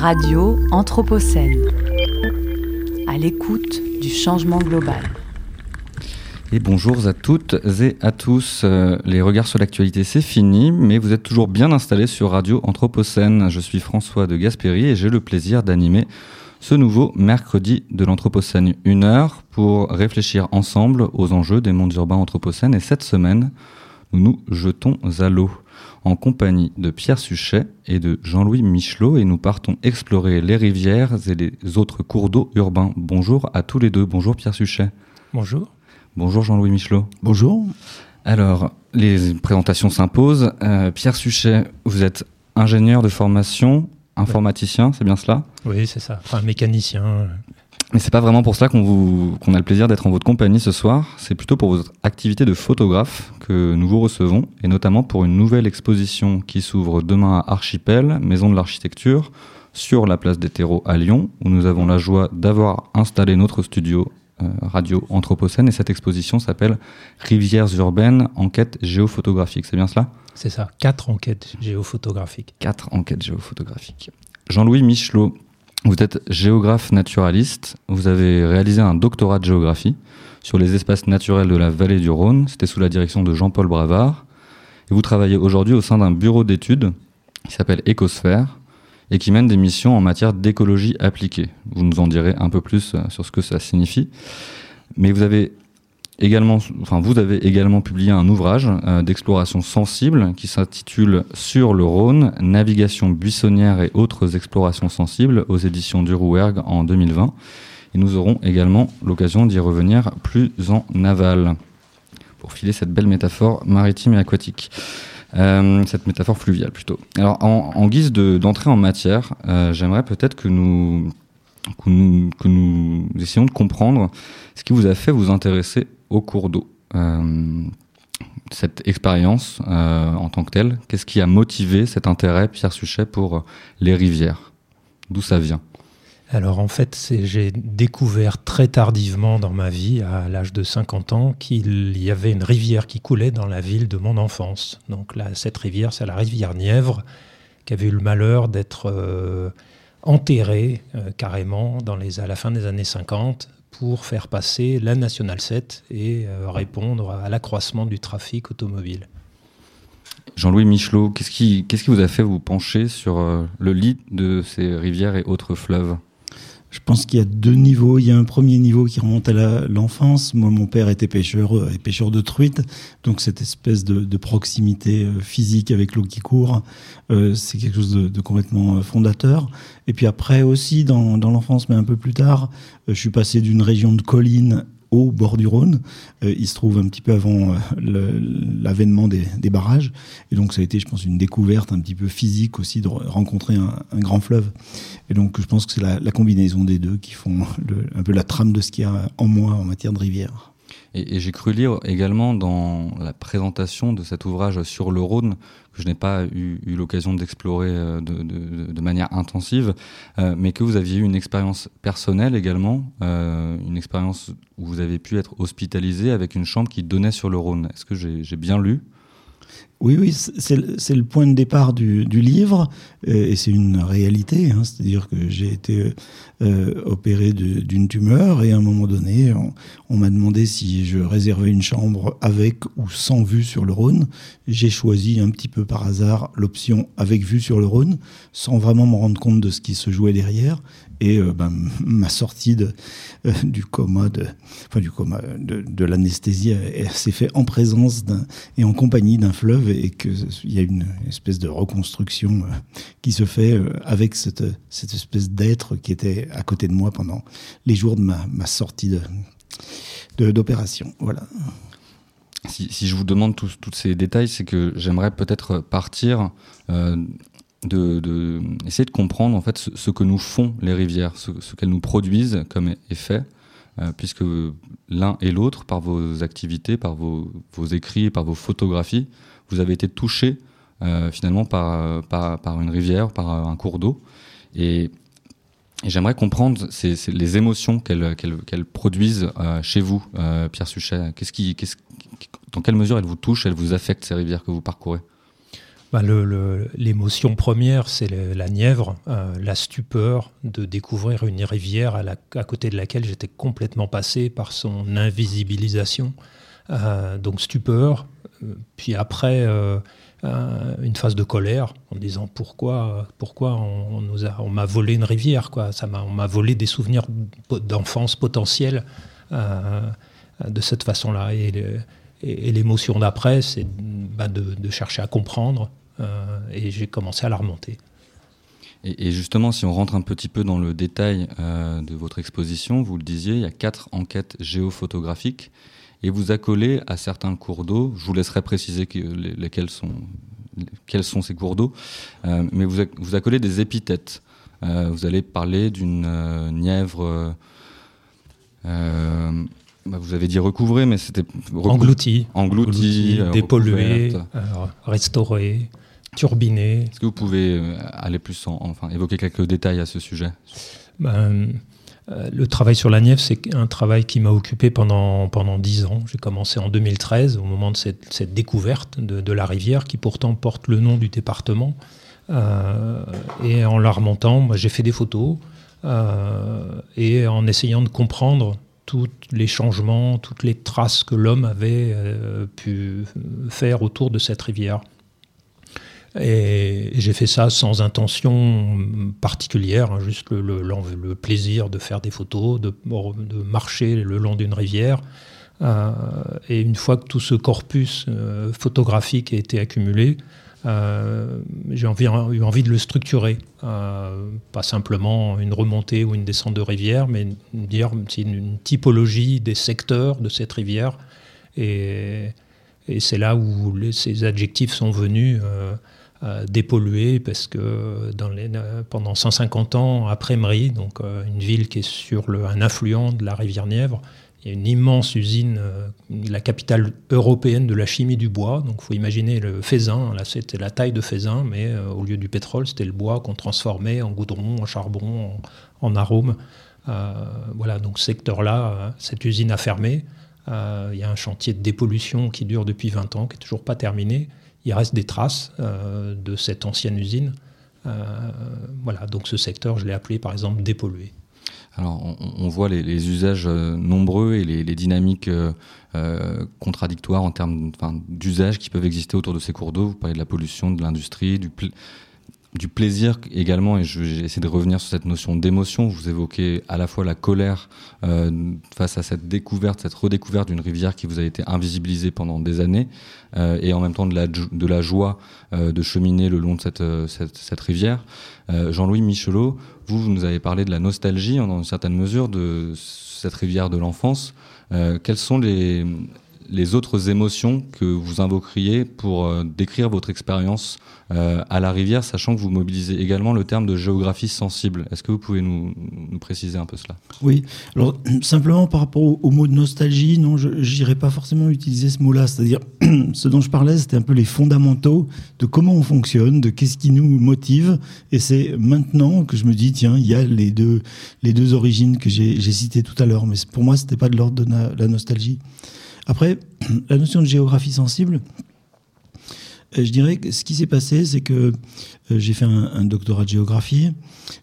Radio Anthropocène. À l'écoute du changement global. Et bonjour à toutes et à tous. Euh, les regards sur l'actualité, c'est fini, mais vous êtes toujours bien installés sur Radio Anthropocène. Je suis François de Gasperi et j'ai le plaisir d'animer ce nouveau mercredi de l'Anthropocène. Une heure pour réfléchir ensemble aux enjeux des mondes urbains anthropocènes. Et cette semaine, nous nous jetons à l'eau en compagnie de Pierre Suchet et de Jean-Louis Michelot et nous partons explorer les rivières et les autres cours d'eau urbains. Bonjour à tous les deux. Bonjour Pierre Suchet. Bonjour. Bonjour Jean-Louis Michelot. Bonjour. Alors, les présentations s'imposent. Euh, Pierre Suchet, vous êtes ingénieur de formation, informaticien, c'est bien cela? Oui, c'est ça. Enfin, mécanicien. Mais c'est pas vraiment pour cela qu'on vous qu'on a le plaisir d'être en votre compagnie ce soir. C'est plutôt pour votre activité de photographe que nous vous recevons, et notamment pour une nouvelle exposition qui s'ouvre demain à Archipel, maison de l'architecture, sur la place des terreaux à Lyon, où nous avons la joie d'avoir installé notre studio euh, radio Anthropocène. Et cette exposition s'appelle Rivières urbaines, enquête géophotographique. C'est bien cela? C'est ça. Quatre enquêtes géophotographiques. Quatre enquêtes géophotographiques. Jean-Louis Michelot, vous êtes géographe naturaliste, vous avez réalisé un doctorat de géographie sur les espaces naturels de la vallée du Rhône, c'était sous la direction de Jean-Paul Bravard, et vous travaillez aujourd'hui au sein d'un bureau d'études qui s'appelle Écosphère et qui mène des missions en matière d'écologie appliquée. Vous nous en direz un peu plus euh, sur ce que ça signifie. Mais vous avez également, enfin, vous avez également publié un ouvrage euh, d'exploration sensible qui s'intitule Sur le Rhône, navigation buissonnière et autres explorations sensibles aux éditions du Rouergue en 2020. Et nous aurons également l'occasion d'y revenir plus en aval pour filer cette belle métaphore maritime et aquatique. Euh, cette métaphore fluviale plutôt. Alors en, guise d'entrée en matière, euh, j'aimerais peut-être que nous, que nous, essayions de comprendre ce qui vous a fait vous intéresser au cours d'eau. Euh, cette expérience euh, en tant que telle, qu'est-ce qui a motivé cet intérêt, Pierre Suchet, pour les rivières? D'où ça vient? Alors en fait, j'ai découvert très tardivement dans ma vie, à l'âge de 50 ans, qu'il y avait une rivière qui coulait dans la ville de mon enfance. Donc là, cette rivière, c'est la rivière Nièvre, qui avait eu le malheur d'être euh, enterrée carrément dans les, à la fin des années 50 pour faire passer la Nationale 7 et euh, répondre à l'accroissement du trafic automobile. Jean-Louis Michelot, qu'est-ce qui, qu'est-ce qui vous a fait vous pencher sur euh, le lit de ces rivières et autres fleuves? Je pense qu'il y a deux niveaux. Il y a un premier niveau qui remonte à l'enfance. Moi, mon père était pêcheur, euh, et pêcheur de truites, donc cette espèce de, de proximité euh, physique avec l'eau qui court, euh, c'est quelque chose de, de, complètement fondateur. Et puis après aussi, dans, l'enfance, mais un peu plus tard, je suis passé d'une région de collines au bord du Rhône. Euh, il se trouve un petit peu avant euh, l'avènement des, barrages. Et donc ça a été, je pense, une découverte un petit peu physique aussi de rencontrer un, grand fleuve. Et donc je pense que c'est la, combinaison des deux qui font un peu la trame de ce qu'il y a en moi en matière de rivière. Et j'ai cru lire également dans la présentation de cet ouvrage sur le Rhône, je n'ai pas eu, l'occasion d'explorer euh, de, manière intensive, euh, mais que vous aviez eu une expérience personnelle également, euh, une expérience où vous avez pu être hospitalisé avec une chambre qui donnait sur le Rhône. Est-ce que j'ai bien lu? Oui, oui, c'est le point de départ du, livre, et c'est une réalité. Hein, C'est-à-dire que j'ai été euh, opéré d'une tumeur, et à un moment donné, on, on m'a demandé si je réservais une chambre avec ou sans vue sur le Rhône. J'ai choisi un petit peu par hasard l'option avec vue sur le Rhône, sans vraiment me rendre compte de ce qui se jouait derrière. Et euh, ben, ma sortie de, euh, du coma, enfin du coma, de, l'anesthésie s'est fait en présence et en compagnie d'un fleuve et qu'il y a une espèce de reconstruction euh, qui se fait avec cette, espèce d'être qui était à côté de moi pendant les jours de ma, sortie d'opération. Voilà. Si, je vous demande tous, ces détails, c'est que j'aimerais peut-être partir de, de, essayer de comprendre en fait ce, ce, que nous font les rivières, ce, ce qu'elles nous produisent comme effet, euh, puisque l'un et l'autre, par vos activités, par vos, vos écrits, par vos photographies, vous avez été touché euh, finalement par, par, par, une rivière, par un cours d'eau, et, j'aimerais comprendre ces, les émotions qu'elles qu qu produisent euh, chez vous, euh, Pierre Suchet. Qu'est-ce qui, qu dans quelle mesure elles vous touchent, elles vous affectent ces rivières que vous parcourez? Bah, L'émotion première, c'est la Nièvre, euh, la stupeur de découvrir une rivière à, côté de laquelle j'étais complètement passé par son invisibilisation. Euh, donc stupeur, euh, puis après une phase de colère en disant pourquoi, pourquoi on, m'a volé une rivière, quoi. On m'a volé des souvenirs d'enfance potentiels de cette façon-là. Et, l'émotion d'après, c'est bah, de, chercher à comprendre euh, et j'ai commencé à la remonter. Et, justement, si on rentre un petit peu dans le détail euh, de votre exposition, vous le disiez, il y a quatre enquêtes géophotographiques et vous accolez à certains cours d'eau. Je vous laisserai préciser lesquels sont, quels sont ces cours d'eau, euh, mais vous, vous accolez des épithètes. vous allez parler d'une Nièvre. Bah, vous avez dit recouvrer, mais c'était englouti, englouti, dépollué, restauré turbiner. Est-ce que vous pouvez euh, aller plus en, enfin évoquer quelques détails à ce sujet? Ben, euh, Le travail sur la Nièvre, c'est un travail qui m'a occupé pendant pendant dix ans. J'ai commencé en 2013 au moment de cette, cette découverte de, de, la rivière qui pourtant porte le nom du département. Euh, et en la remontant, j'ai fait des photos et en essayant de comprendre tous les changements, toutes les traces que l'homme avait pu faire autour de cette rivière. Et j'ai fait ça sans intention particulière, hein, juste le, plaisir de faire des photos, de, de marcher le long d'une rivière. Euh, et une fois que tout ce corpus euh, photographique a été accumulé, euh, j'ai eu envie de le structurer. pas simplement une remontée ou une descente de rivière, mais dire une, typologie des secteurs de cette rivière. Et, c'est là où ces adjectifs sont venus euh, dépollué parce que euh, pendant 150 ans après Mry, donc euh, une ville qui est sur un affluent de la rivière Nièvre, il y a une immense usine, la capitale européenne de la chimie du bois. Donc, faut imaginer le Faisin. Là, c'était la taille de Faisin, mais au lieu du pétrole, c'était le bois qu'on transformait en goudron, en charbon, en, arôme. voilà, donc ce secteur-là, cette usine a fermé. il y a un chantier de dépollution qui dure depuis 20 ans, qui n'est toujours pas terminé il reste des traces euh, de cette ancienne usine. Euh, voilà, donc ce secteur, je l'ai appelé par exemple dépollué. Alors, on, voit les, usages euh, nombreux et les, dynamiques contradictoires en termes d'usages qui peuvent exister autour de ces cours d'eau. Vous parlez de la pollution, de l'industrie, du, plaisir également, et j'ai essayé de revenir sur cette notion d'émotion. Vous évoquez à la fois la colère euh, face à cette découverte, cette redécouverte d'une rivière qui vous a été invisibilisée pendant des années, euh, et en même temps de la, joie euh, de cheminer le long de cette rivière. Jean-Louis Michelot, vous, vous nous avez parlé de la nostalgie, dans une certaine mesure, de cette rivière de l'enfance. quelles sont les, les autres émotions que vous invoqueriez pour décrire votre expérience euh, à la rivière, sachant que vous mobilisez également le terme de géographie sensible. Est-ce que vous pouvez nous, préciser un peu cela? Oui, alors simplement par rapport au, mot de nostalgie, non, je n'irai pas forcément utiliser ce mot-là. C'est-à-dire, ce dont je parlais, c'était un peu les fondamentaux de comment on fonctionne, de qu'est-ce qui nous motive. Et c'est maintenant que je me dis, tiens, il y a les deux, les deux origines que j'ai citées tout à l'heure. Mais pour moi, ce n'était pas de l'ordre de la nostalgie. Après, la notion de géographie sensible, euh, je dirais que ce qui s'est passé, c'est que euh, j'ai fait un, doctorat de géographie.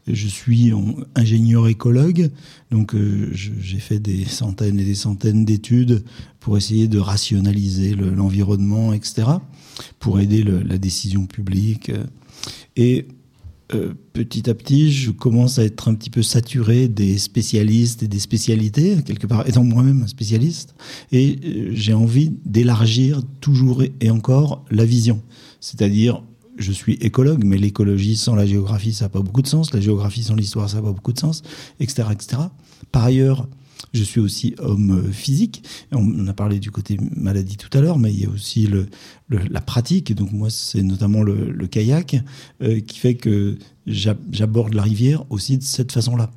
Je suis ingénieur écologue, donc euh, j'ai fait des centaines et des centaines d'études pour essayer de rationaliser l'environnement, etc., pour aider la décision publique. Et euh, petit à petit, je commence à être un petit peu saturé des spécialistes et des spécialités, quelque part étant moi-même un spécialiste, et euh, j'ai envie d'élargir toujours et encore la vision. C'est-à-dire, je suis écologue, mais l'écologie sans la géographie, ça n'a pas beaucoup de sens, la géographie sans l'histoire, ça n'a pas beaucoup de sens, etc., etc. Par ailleurs, je suis aussi homme physique. On a parlé du côté maladie tout à l'heure, mais il y a aussi la pratique. Donc moi, c'est notamment le, kayak euh, qui fait que j'aborde la rivière aussi de cette façon-là.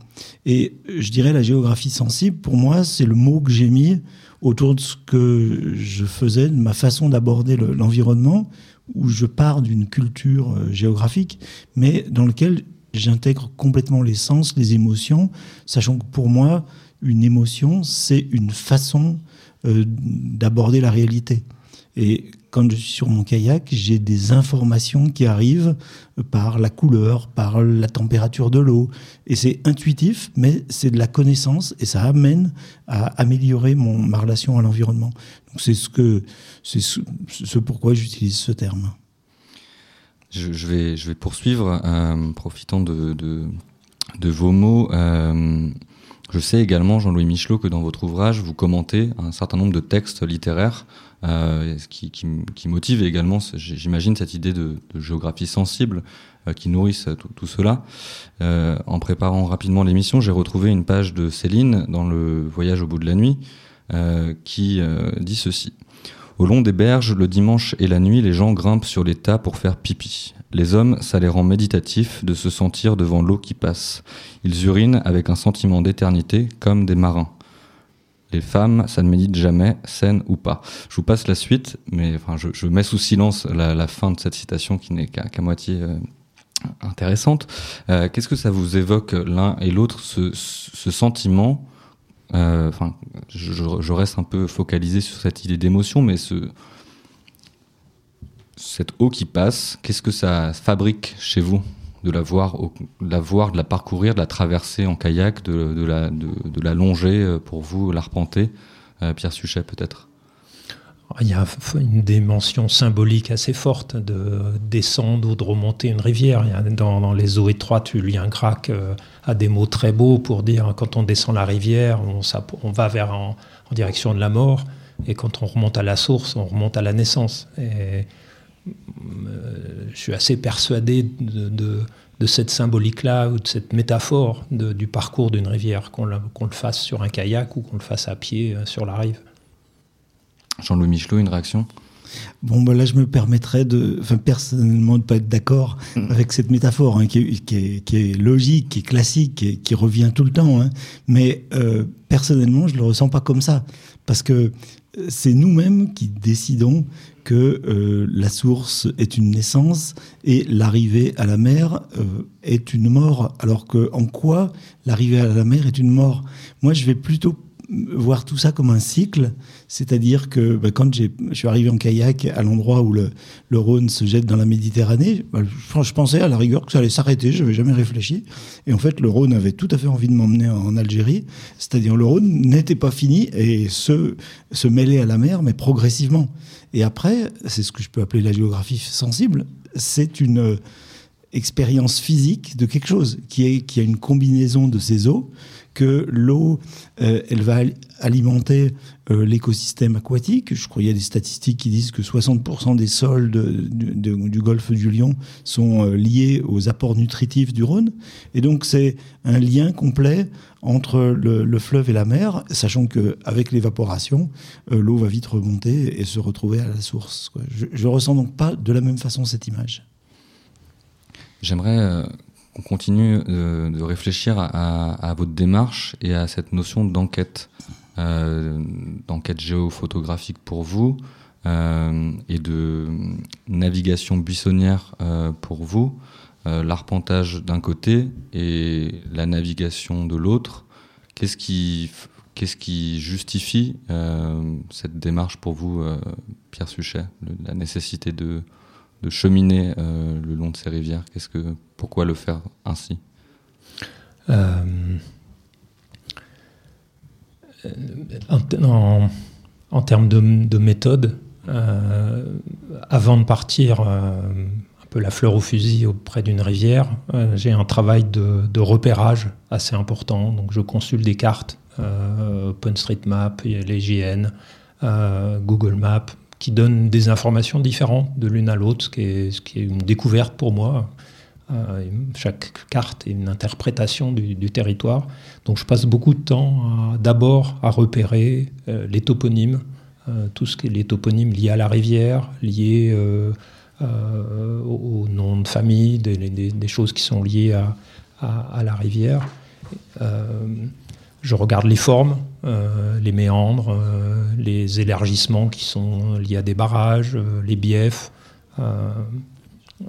Et je dirais la géographie sensible, pour moi, c'est le mot que j'ai mis autour de ce que je faisais, de ma façon d'aborder l'environnement, où je pars d'une culture euh, géographique, mais dans lequel j'intègre complètement les sens, les émotions, sachant que pour moi, une émotion, c'est une façon euh, d'aborder la réalité. Et quand je suis sur mon kayak, j'ai des informations qui arrivent par la couleur, par la température de l'eau. Et c'est intuitif, mais c'est de la connaissance et ça amène à améliorer mon, ma relation à l'environnement. Donc c'est ce, que, c'est ce, pourquoi j'utilise ce terme. Je, vais, je vais poursuivre, euh, profitant de, de, de, vos mots. Euh, je sais également, Jean-Louis Michelot, que dans votre ouvrage, vous commentez un certain nombre de textes littéraires euh, qui, qui, qui, motive également, j'imagine, cette idée de, géographie sensible euh, qui nourrissent tout, cela. Euh, en préparant rapidement l'émission, j'ai retrouvé une page de Céline dans le Voyage au bout de la nuit euh, qui dit ceci. Au long des berges, le dimanche et la nuit, les gens grimpent sur les tas pour faire pipi. Les hommes, ça les rend méditatifs de se sentir devant l'eau qui passe. Ils urinent avec un sentiment d'éternité comme des marins. Les femmes, ça ne médite jamais, saine ou pas. Je vous passe la suite, mais je, mets sous silence la, fin de cette citation qui n'est qu'à moitié euh, intéressante. Euh, Qu'est-ce que ça vous évoque l'un et l'autre, ce, sentiment euh, je, reste un peu focalisé sur cette idée d'émotion, mais ce, cette eau qui passe, qu'est-ce que ça fabrique chez vous de la voir, de la voir, de la parcourir, de la traverser en kayak, de, la, longer euh, pour vous, l'arpenter euh, Pierre Suchet peut-être? Il y a une dimension symbolique assez forte de descendre ou de remonter une rivière. Dans, les eaux étroites, Julien euh, a des mots très beaux pour dire quand on descend la rivière, on, va vers en, direction de la mort. Et quand on remonte à la source, on remonte à la naissance. Je suis assez persuadé de, de, de cette symbolique-là ou de cette métaphore de, du parcours d'une rivière, qu'on qu le fasse sur un kayak ou qu'on le fasse à pied euh, sur la rive. Jean-Louis Michelot, une réaction? Bon, ben là, je me permettrais de, enfin, personnellement, de pas être d'accord mmh. avec cette métaphore, hein, qui, qui, est, qui, est, logique, qui est classique, qui, qui revient tout le temps. Hein. Mais euh, personnellement, je le ressens pas comme ça, parce que c'est nous-mêmes qui décidons que euh, la source est une naissance et l'arrivée à la mer euh, est une mort. Alors que en quoi l'arrivée à la mer est une mort? Moi, je vais plutôt voir tout ça comme un cycle, c'est-à-dire que bah, quand je suis arrivé en kayak à l'endroit où le, Rhône se jette dans la Méditerranée, bah, je, pensais à la rigueur que ça allait s'arrêter, je n'avais jamais réfléchi. Et en fait, le Rhône avait tout à fait envie de m'emmener en Algérie, c'est-à-dire le Rhône n'était pas fini et se, mêlait à la mer, mais progressivement. Et après, c'est ce que je peux appeler la géographie sensible, c'est une expérience physique de quelque chose qui, qui a une combinaison de ces eaux que l'eau, euh, elle va alimenter euh, l'écosystème aquatique. Je a des statistiques qui disent que 60% des sols du golfe du Lion sont euh, liés aux apports nutritifs du Rhône. Et donc c'est un lien complet entre le, le, fleuve et la mer, sachant qu'avec l'évaporation, l'eau va vite remonter et se retrouver à la source. Je ne ressens donc pas de la même façon cette image. J'aimerais qu'on continue de, réfléchir à, à, votre démarche et à cette notion d'enquête, euh, d'enquête géophotographique pour vous euh, et de navigation buissonnière euh, pour vous, euh, l'arpentage d'un côté et la navigation de l'autre. Qu'est-ce qui, qu'est-ce qui justifie cette démarche pour vous, Pierre Suchet, la nécessité de de cheminer euh, le long de ces rivières Qu'est-ce que, pourquoi le faire ainsi? Euh, en, termes de, de méthode, euh, avant de partir un peu la fleur au fusil auprès d'une rivière, j'ai un travail de, repérage assez important. Donc je consulte des cartes, OpenStreetMap, les JN, Google Maps, qui donnent des informations différentes de l'une à l'autre, ce, qui est une découverte pour moi. Euh, chaque carte est une interprétation du, territoire. Donc je passe beaucoup de temps d'abord à repérer euh, les toponymes, euh, tout ce qui est les toponymes liés à la rivière, liés au, nom de famille, des, choses qui sont liées à la rivière. Je regarde les formes, euh, les méandres, euh, les élargissements qui sont liés à des barrages, euh, les biefs.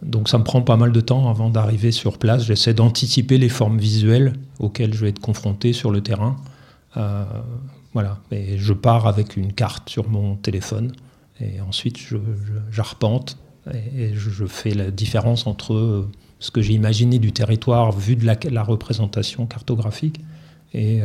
Donc ça me prend pas mal de temps avant d'arriver sur place. J'essaie d'anticiper les formes visuelles auxquelles je vais être confronté sur le terrain. Voilà. Et je pars avec une carte sur mon téléphone Et ensuite, j'arpente et, je, fais la différence entre ce que j'ai imaginé du territoire vu de la, représentation cartographique et,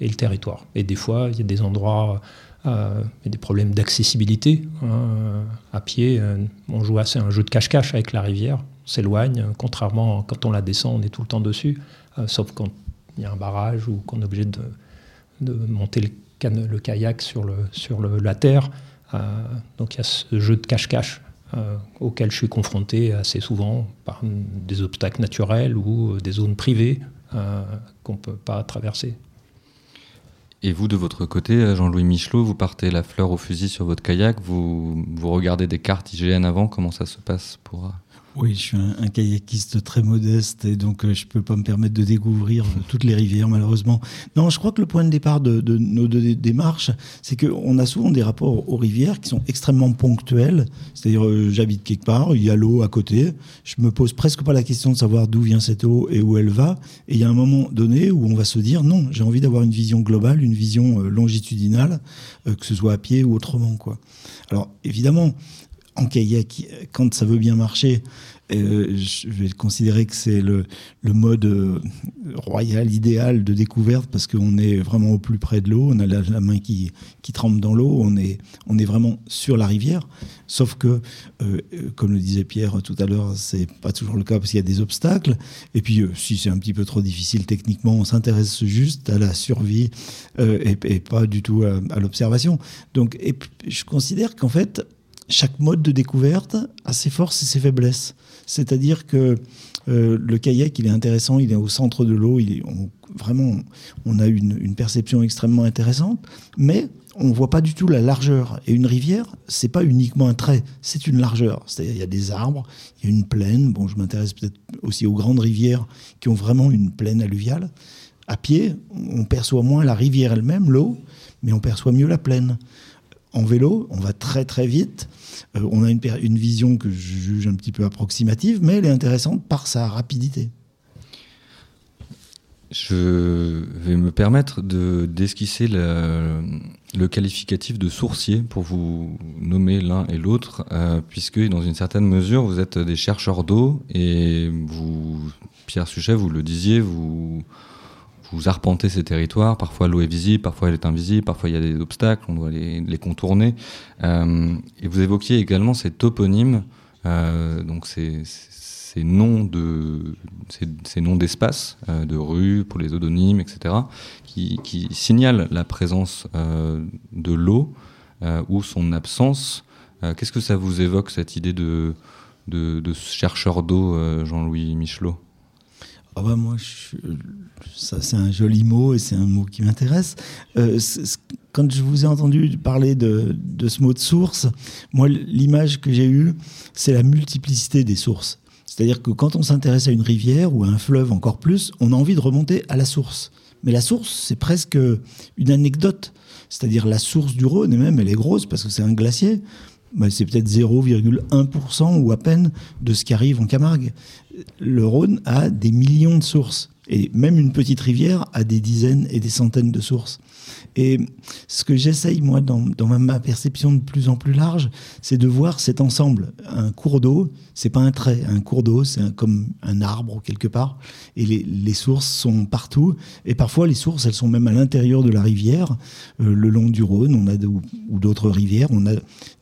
et, le territoire. Et des fois, il y a des endroits euh, y a des problèmes d'accessibilité. Hein, à pied, euh, on joue assez un jeu de cache-cache avec la rivière. On s'éloigne, contrairement quand on la descend, on est tout le temps dessus. Euh, sauf quand il y a un barrage ou qu'on est obligé de, monter le, kayak sur, la terre. donc il y a ce jeu de cache-cache auquel je suis confronté assez souvent par des obstacles naturels ou des zones privées qu'on ne peut pas traverser. Et vous, de votre côté, Jean-Louis Michelot, vous partez la fleur au fusil sur votre kayak, vous, vous regardez des cartes IGN avant, comment ça se passe pour... Oui, je suis un, kayakiste très modeste et donc euh, je ne peux pas me permettre de découvrir toutes les rivières malheureusement. Non, je crois que le point de départ de, nos démarches, c'est qu'on a souvent des rapports aux rivières qui sont extrêmement ponctuels. C'est-à-dire, euh, j'habite quelque part, il y a l'eau à côté, je me pose presque pas la question de savoir d'où vient cette eau et où elle va. Et il y a un moment donné où on va se dire, non, j'ai envie d'avoir une vision globale, une vision euh, longitudinale, que ce soit à pied ou autrement. Quoi. Alors évidemment, en kayak, quand ça veut bien marcher, euh, je vais considérer que c'est le, mode euh, royal idéal de découverte parce qu'on est vraiment au plus près de l'eau, on a la, main qui, qui trempe dans l'eau, on est, on est vraiment sur la rivière. Sauf que, euh, comme le disait Pierre tout à l'heure, c'est pas toujours le cas parce qu'il y a des obstacles. Et puis, si c'est un petit peu trop difficile techniquement, on s'intéresse juste à la survie et, pas du tout à, l'observation. Donc, je considère qu'en fait, chaque mode de découverte a ses forces et ses faiblesses. C'est-à-dire que euh, le kayak, il est intéressant, il est au centre de l'eau, est, vraiment, on a une, perception extrêmement intéressante, mais on ne voit pas du tout la largeur. Et une rivière, c'est pas uniquement un trait, c'est une largeur. C'est-à-dire, il y a des arbres, il y a une plaine. Bon, je m'intéresse peut-être aussi aux grandes rivières qui ont vraiment une plaine alluviale. À pied, on perçoit moins la rivière elle-même, l'eau, mais on perçoit mieux la plaine. En vélo, on va très très vite euh, on a une, vision que je juge un petit peu approximative, mais elle est intéressante par sa rapidité. Je vais me permettre d'esquisser le, le, qualificatif de sourcier pour vous nommer l'un et l'autre, euh, puisque dans une certaine mesure, vous êtes des chercheurs d'eau et vous, Pierre Suchet, vous le disiez, vous, vous arpentez ces territoires. Parfois l'eau est visible, parfois elle est invisible, parfois il y a des obstacles, on doit les, contourner. Euh, et vous évoquiez également ces toponymes, euh, donc ces, noms de ces, noms d'espaces, euh, de rues pour les odonymes, etc., qui, signalent la présence euh, de l'eau euh, ou son absence. Euh, qu'est-ce que ça vous évoque cette idée de chercheur d'eau, Jean-Louis Michelot? Ah bah moi, ça c'est un joli mot et c'est un mot qui m'intéresse. Euh, quand je vous ai entendu parler de, de ce mot de source, moi l'image que j'ai eue, c'est la multiplicité des sources. C'est-à-dire que quand on s'intéresse à une rivière ou à un fleuve encore plus, on a envie de remonter à la source. Mais la source, c'est presque une anecdote. C'est-à-dire la source du Rhône, et même elle est grosse parce que c'est un glacier. Bah, c'est peut-être 0,1% ou à peine de ce qui arrive en Camargue. Le Rhône a des millions de sources. Et même une petite rivière a des dizaines et des centaines de sources. Et ce que j'essaye, moi, dans, ma perception de plus en plus large, c'est de voir cet ensemble. Un cours d'eau, c'est pas un trait. Un cours d'eau, c'est comme un arbre quelque part. Et les, sources sont partout. Et parfois, les sources, elles sont même à l'intérieur de la rivière, euh, le long du Rhône, on a ou d'autres rivières. On a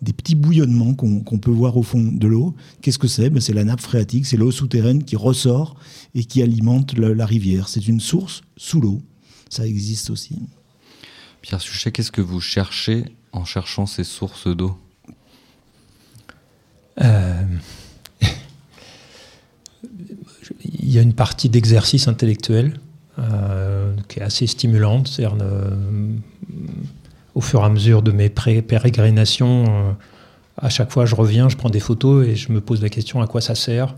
des petits bouillonnements qu'on peut voir au fond de l'eau. Qu'est-ce que c'est? Ben, C'est la nappe phréatique, c'est l'eau souterraine qui ressort et qui alimente la rivière. C'est une source sous l'eau. Ça existe aussi. Pierre Suchet, qu'est-ce que vous cherchez en cherchant ces sources d'eau? Euh, Il y a une partie d'exercice intellectuel euh, qui est assez stimulante. cest euh, au fur et à mesure de mes pérégrinations, à chaque fois je reviens, je prends des photos et je me pose la question à quoi ça sert?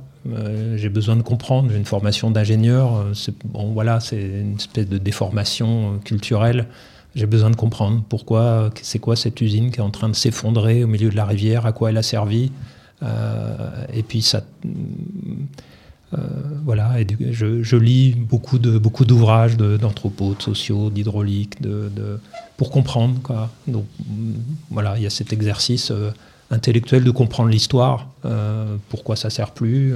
j'ai besoin de comprendre. J'ai une formation d'ingénieur. bon, voilà, c'est une espèce de déformation culturelle j'ai besoin de comprendre pourquoi, c'est quoi cette usine qui est en train de s'effondrer au milieu de la rivière, à quoi elle a servi. Euh, et puis ça, voilà, et je, lis beaucoup de beaucoup d'ouvrages d'anthropos, sociaux, d'hydraulique, de, pour comprendre. Quoi. Donc voilà, il y a cet exercice intellectuel de comprendre l'histoire, pourquoi ça sert plus.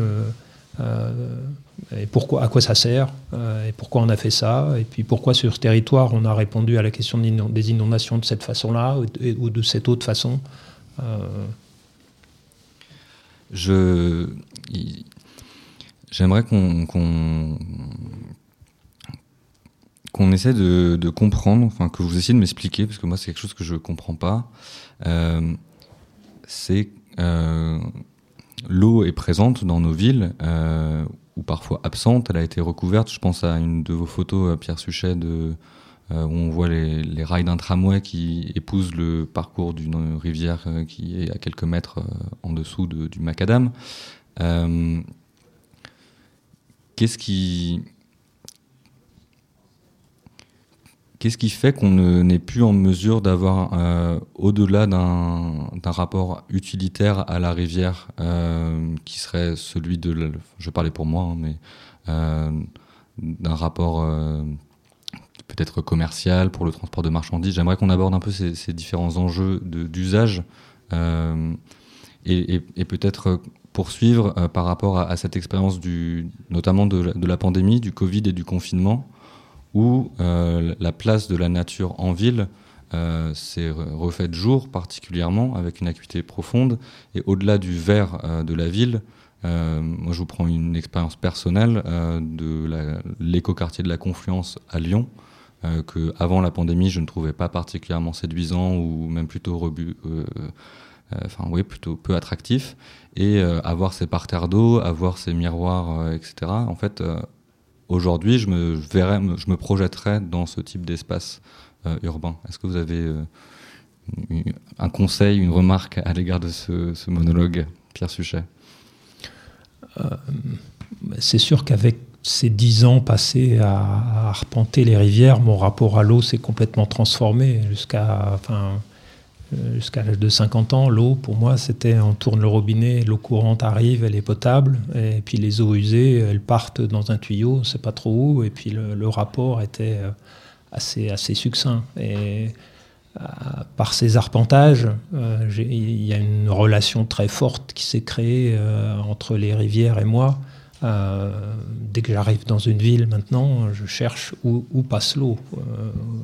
Et pourquoi, à quoi ça sert, et pourquoi on a fait ça, et puis pourquoi sur ce territoire on a répondu à la question des inondations de cette façon-là ou, de cette autre façon. Je j'aimerais qu'on essaie de, comprendre, enfin que vous essayez de m'expliquer, parce que moi c'est quelque chose que je ne comprends pas. Euh, c'est euh, l'eau est présente dans nos villes, euh, ou parfois absente. Elle a été recouverte. Je pense à une de vos photos, Pierre Suchet, de, où on voit les, rails d'un tramway qui épousent le parcours d'une rivière qui est à quelques mètres en dessous du macadam. Qu'est-ce qui. Qu'est-ce qui fait qu'on n'est plus en mesure d'avoir, euh, au-delà d'un rapport utilitaire à la rivière, euh, qui serait celui de, je parlais pour moi, hein, mais euh, d'un rapport peut-être commercial pour le transport de marchandises. J'aimerais qu'on aborde un peu ces, différents enjeux d'usage et, peut-être poursuivre par rapport à, cette expérience du, notamment de, la pandémie, du Covid et du confinement, où euh, la place de la nature en ville euh, s'est refaite jour particulièrement avec une acuité profonde et au-delà du vert de la ville. moi, je vous prends une expérience personnelle de l'écoquartier de la Confluence à Lyon, que avant la pandémie, je ne trouvais pas particulièrement séduisant ou même plutôt peu attractif et euh, avoir ces parterres d'eau, avoir ces miroirs, euh, etc. En fait, euh, aujourd'hui, je me verrais, je me projetterais dans ce type d'espace urbain. Est-ce que vous avez un conseil, une remarque à l'égard de ce, monologue, Pierre Suchet? C'est sûr qu'avec ces dix ans passés à, arpenter les rivières, mon rapport à l'eau s'est complètement transformé jusqu'à, euh, jusqu'à l'âge de 50 ans, l'eau, pour moi, c'était on tourne le robinet, l'eau courante arrive, elle est potable, et puis les eaux usées, elles partent dans un tuyau, c'est pas trop où, et puis le, rapport était euh, assez, assez succinct. Et euh, par ces arpentages, il y a une relation très forte qui s'est créée entre les rivières et moi. dès que j'arrive dans une ville maintenant, je cherche où, passe l'eau,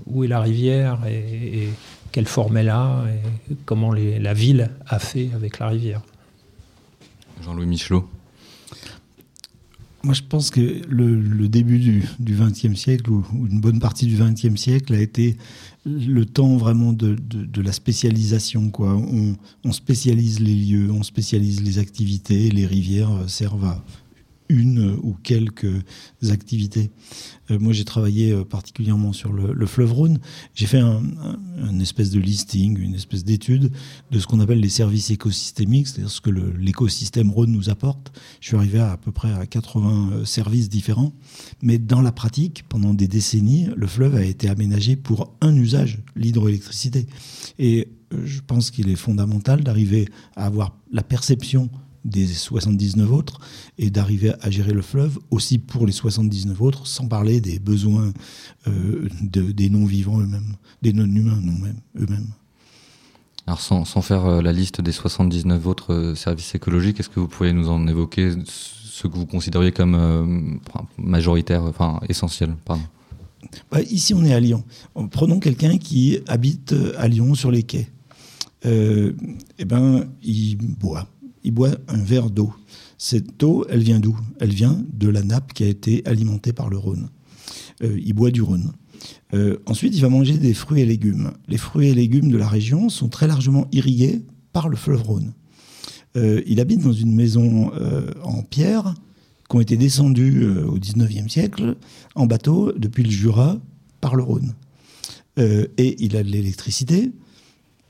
où est la rivière et, quelle forme elle a et comment la ville a fait avec la rivière. Jean-Louis Michelot. Moi, je pense que le, début du XXe siècle, ou, une bonne partie du XXe siècle, a été le temps vraiment de, la spécialisation. Quoi. On, on, spécialise les lieux, on spécialise les activités, les rivières servent à une ou quelques activités. Euh, moi, j'ai travaillé euh, particulièrement sur le, fleuve Rhône. J'ai fait un, espèce de listing, une espèce d'étude de ce qu'on appelle les services écosystémiques, c'est-à-dire ce que l'écosystème Rhône nous apporte. Je suis arrivé à à peu près à 80 euh, services différents. Mais dans la pratique, pendant des décennies, le fleuve a été aménagé pour un usage, l'hydroélectricité. Et je pense qu'il est fondamental d'arriver à avoir la perception des 79 autres et d'arriver à gérer le fleuve aussi pour les 79 autres, sans parler des besoins euh, des non-vivants eux-mêmes, des non-humains eux-mêmes. Alors sans, faire euh, la liste des 79 autres euh, services écologiques, est-ce que vous pourriez nous en évoquer ce que vous considériez comme majoritaire, enfin essentiel pardon? Bah, ici on est à Lyon. Prenons quelqu'un qui habite à Lyon sur les quais. eh ben, il boit il boit un verre d'eau. Cette eau, elle vient d'où? Elle vient de la nappe qui a été alimentée par le Rhône. Euh, il boit du Rhône. Euh, ensuite, il va manger des fruits et légumes. Les fruits et légumes de la région sont très largement irrigués par le fleuve Rhône. Euh, il habite dans une maison en pierre qui ont été descendues au XIXe siècle en bateau depuis le Jura par le Rhône. et il a de l'électricité,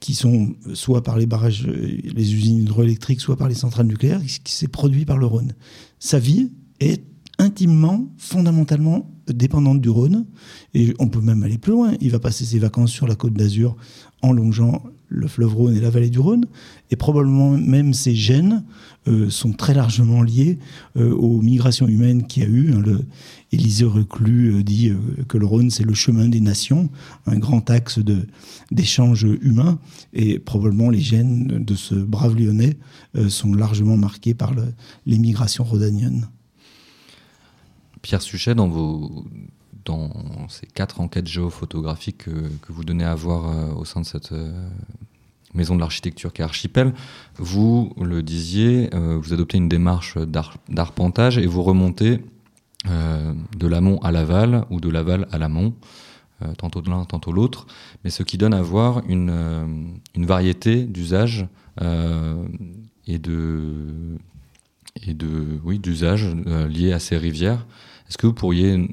qui sont soit par les barrages, les usines hydroélectriques, soit par les centrales nucléaires, qui s'est produit par le Rhône. Sa vie est intimement, fondamentalement dépendante du Rhône. Et on peut même aller plus loin. Il va passer ses vacances sur la côte d'Azur en longeant le fleuve Rhône et la vallée du Rhône. Et probablement même ces gènes euh, sont très largement liés euh, aux migrations humaines qu'il y a eu. Hein. Le, Élisée Reclus euh, dit que le Rhône, c'est le chemin des nations, un grand axe d'échange humain. Et probablement les gènes de ce brave lyonnais sont largement marqués par le, les migrations rhodaniennes. Pierre Suchet, dans, vos, dans ces quatre enquêtes géophotographiques que, que vous donnez à voir au sein de cette maison de l'architecture qui est Archipel, vous le disiez, euh, vous adoptez une démarche d'arpentage et vous remontez de l'amont à l'aval ou de l'aval à l'amont, tantôt de l'un, tantôt l'autre, mais ce qui donne à voir une, une variété d'usages et de et de oui d'usages liés à ces rivières. Est-ce que vous pourriez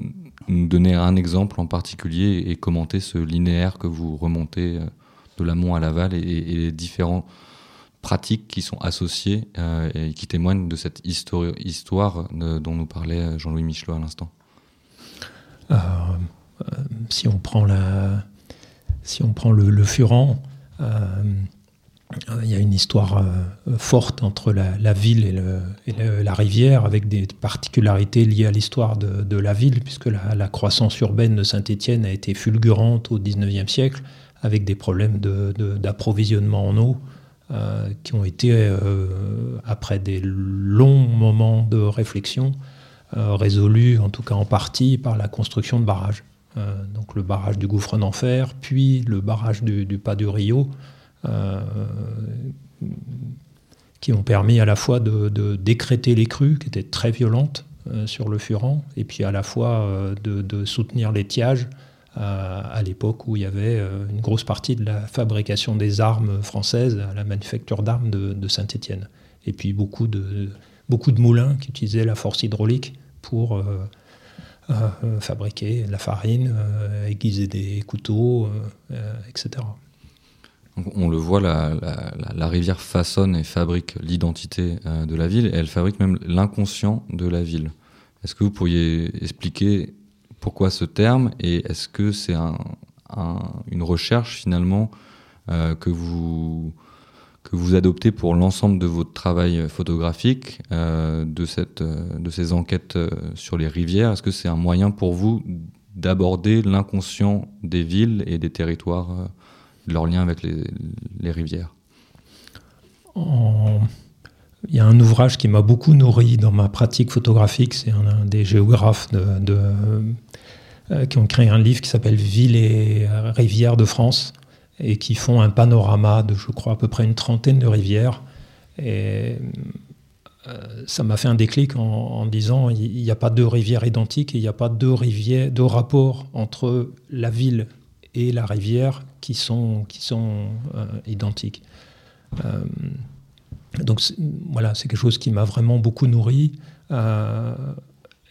nous donner un exemple en particulier et commenter ce linéaire que vous remontez euh, de l'amont à l'aval et, les différentes pratiques qui sont associées euh, et qui témoignent de cette histoire, dont nous parlait euh, Jean-Louis Michelot à l'instant. Si on prend, la, si on prend le, le Furan, euh, il y a une histoire euh, forte entre la, ville et, la rivière, avec des particularités liées à l'histoire de, la ville, puisque la, croissance urbaine de Saint-Étienne a été fulgurante au XIXe siècle, avec des problèmes d'approvisionnement en eau euh, qui ont été, après des longs moments de réflexion, résolus, en tout cas en partie, par la construction de barrages. donc le barrage du gouffre d'enfer, puis le barrage du, Pas du Rio. Euh, qui ont permis à la fois de, décréter les crues, qui étaient très violentes euh, sur le Furan, et puis à la fois euh, de, soutenir l'étiage à l'époque où il y avait une grosse partie de la fabrication des armes françaises la manufacture d'armes de, Saint-Étienne. Et puis beaucoup de, beaucoup de moulins qui utilisaient la force hydraulique pour fabriquer la farine, aiguiser des couteaux, etc on le voit, la, rivière façonne et fabrique l'identité euh, de la ville, et elle fabrique même l'inconscient de la ville. Est-ce que vous pourriez expliquer pourquoi ce terme, et est-ce que c'est une recherche finalement euh, que, vous, que vous adoptez pour l'ensemble de votre travail photographique, euh, de, cette, de ces enquêtes sur les rivières? Est-ce que c'est un moyen pour vous d'aborder l'inconscient des villes et des territoires leur lien avec les, rivières? Il y a un ouvrage qui m'a beaucoup nourri dans ma pratique photographique, c'est un, des géographes de, euh, qui ont créé un livre qui s'appelle Villes et rivières de France et qui font un panorama de, je crois, à peu près une trentaine de rivières. Et euh, ça m'a fait un déclic en, disant il n'y a pas deux rivières identiques et il n'y a pas deux rivières, deux rapports entre la ville et la rivière qui sont, qui sont euh, identiques. Euh, donc voilà, c'est quelque chose qui m'a vraiment beaucoup nourri. Euh,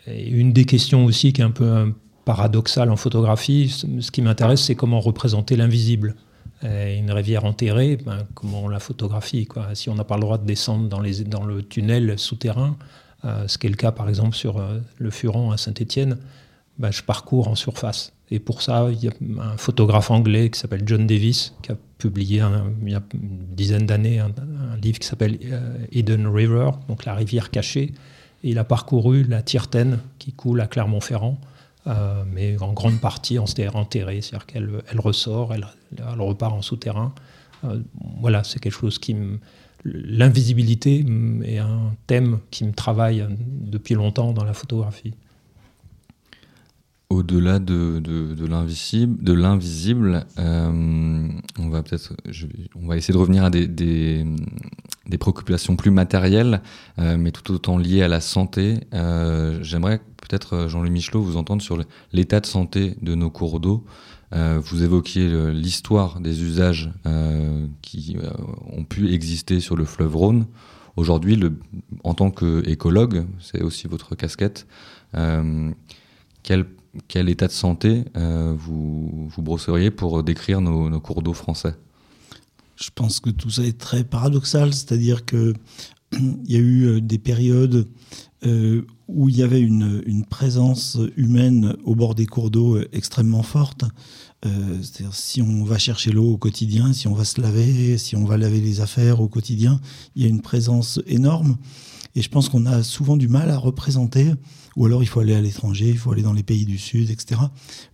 et une des questions aussi qui est un peu paradoxale en photographie, ce qui m'intéresse, c'est comment représenter l'invisible. Une rivière enterrée, ben, comment on la photographie. Si on n'a pas le droit de descendre dans, le tunnel souterrain, ce qui est le cas par exemple sur le Furon à Saint-Étienne, ben, je parcours en surface. Et pour ça, il y a un photographe anglais qui s'appelle John Davis, qui a publié il y a une dizaine d'années un, livre qui s'appelle euh, Hidden River, donc la rivière cachée. Il a parcouru la Tirtaine qui coule à Clermont-Ferrand, euh, mais en grande partie en enterrée, c'est-à-dire qu'elle elle ressort, elle, elle, repart en souterrain. Euh, voilà, c'est quelque chose qui me. L'invisibilité est un thème qui me travaille depuis longtemps dans la photographie au-delà de, de, de l'invisible, euh, on va peut-être, on va essayer de revenir à des, des préoccupations plus matérielles, euh, mais tout autant liées à la santé. Euh, j'aimerais peut-être, Jean-Louis Michelot, vous entendre sur l'état de santé de nos cours d'eau. vous évoquiez l'histoire des usages qui ont pu exister sur le fleuve Rhône. Aujourd'hui, en tant qu'écologue, c'est aussi votre casquette, quel état de santé euh, vous brosseriez pour décrire nos, cours d'eau français? Je pense que tout ça est très paradoxal, c'est-à-dire que il y a eu des périodes où il y avait une, présence humaine au bord des cours d'eau extrêmement forte. C'est-à-dire si on va chercher l'eau au quotidien, si on va se laver, si on va laver les affaires au quotidien, il y a une présence énorme. Et je pense qu'on a souvent du mal à représenter, ou alors il faut aller à l'étranger, il faut aller dans les pays du Sud, etc.,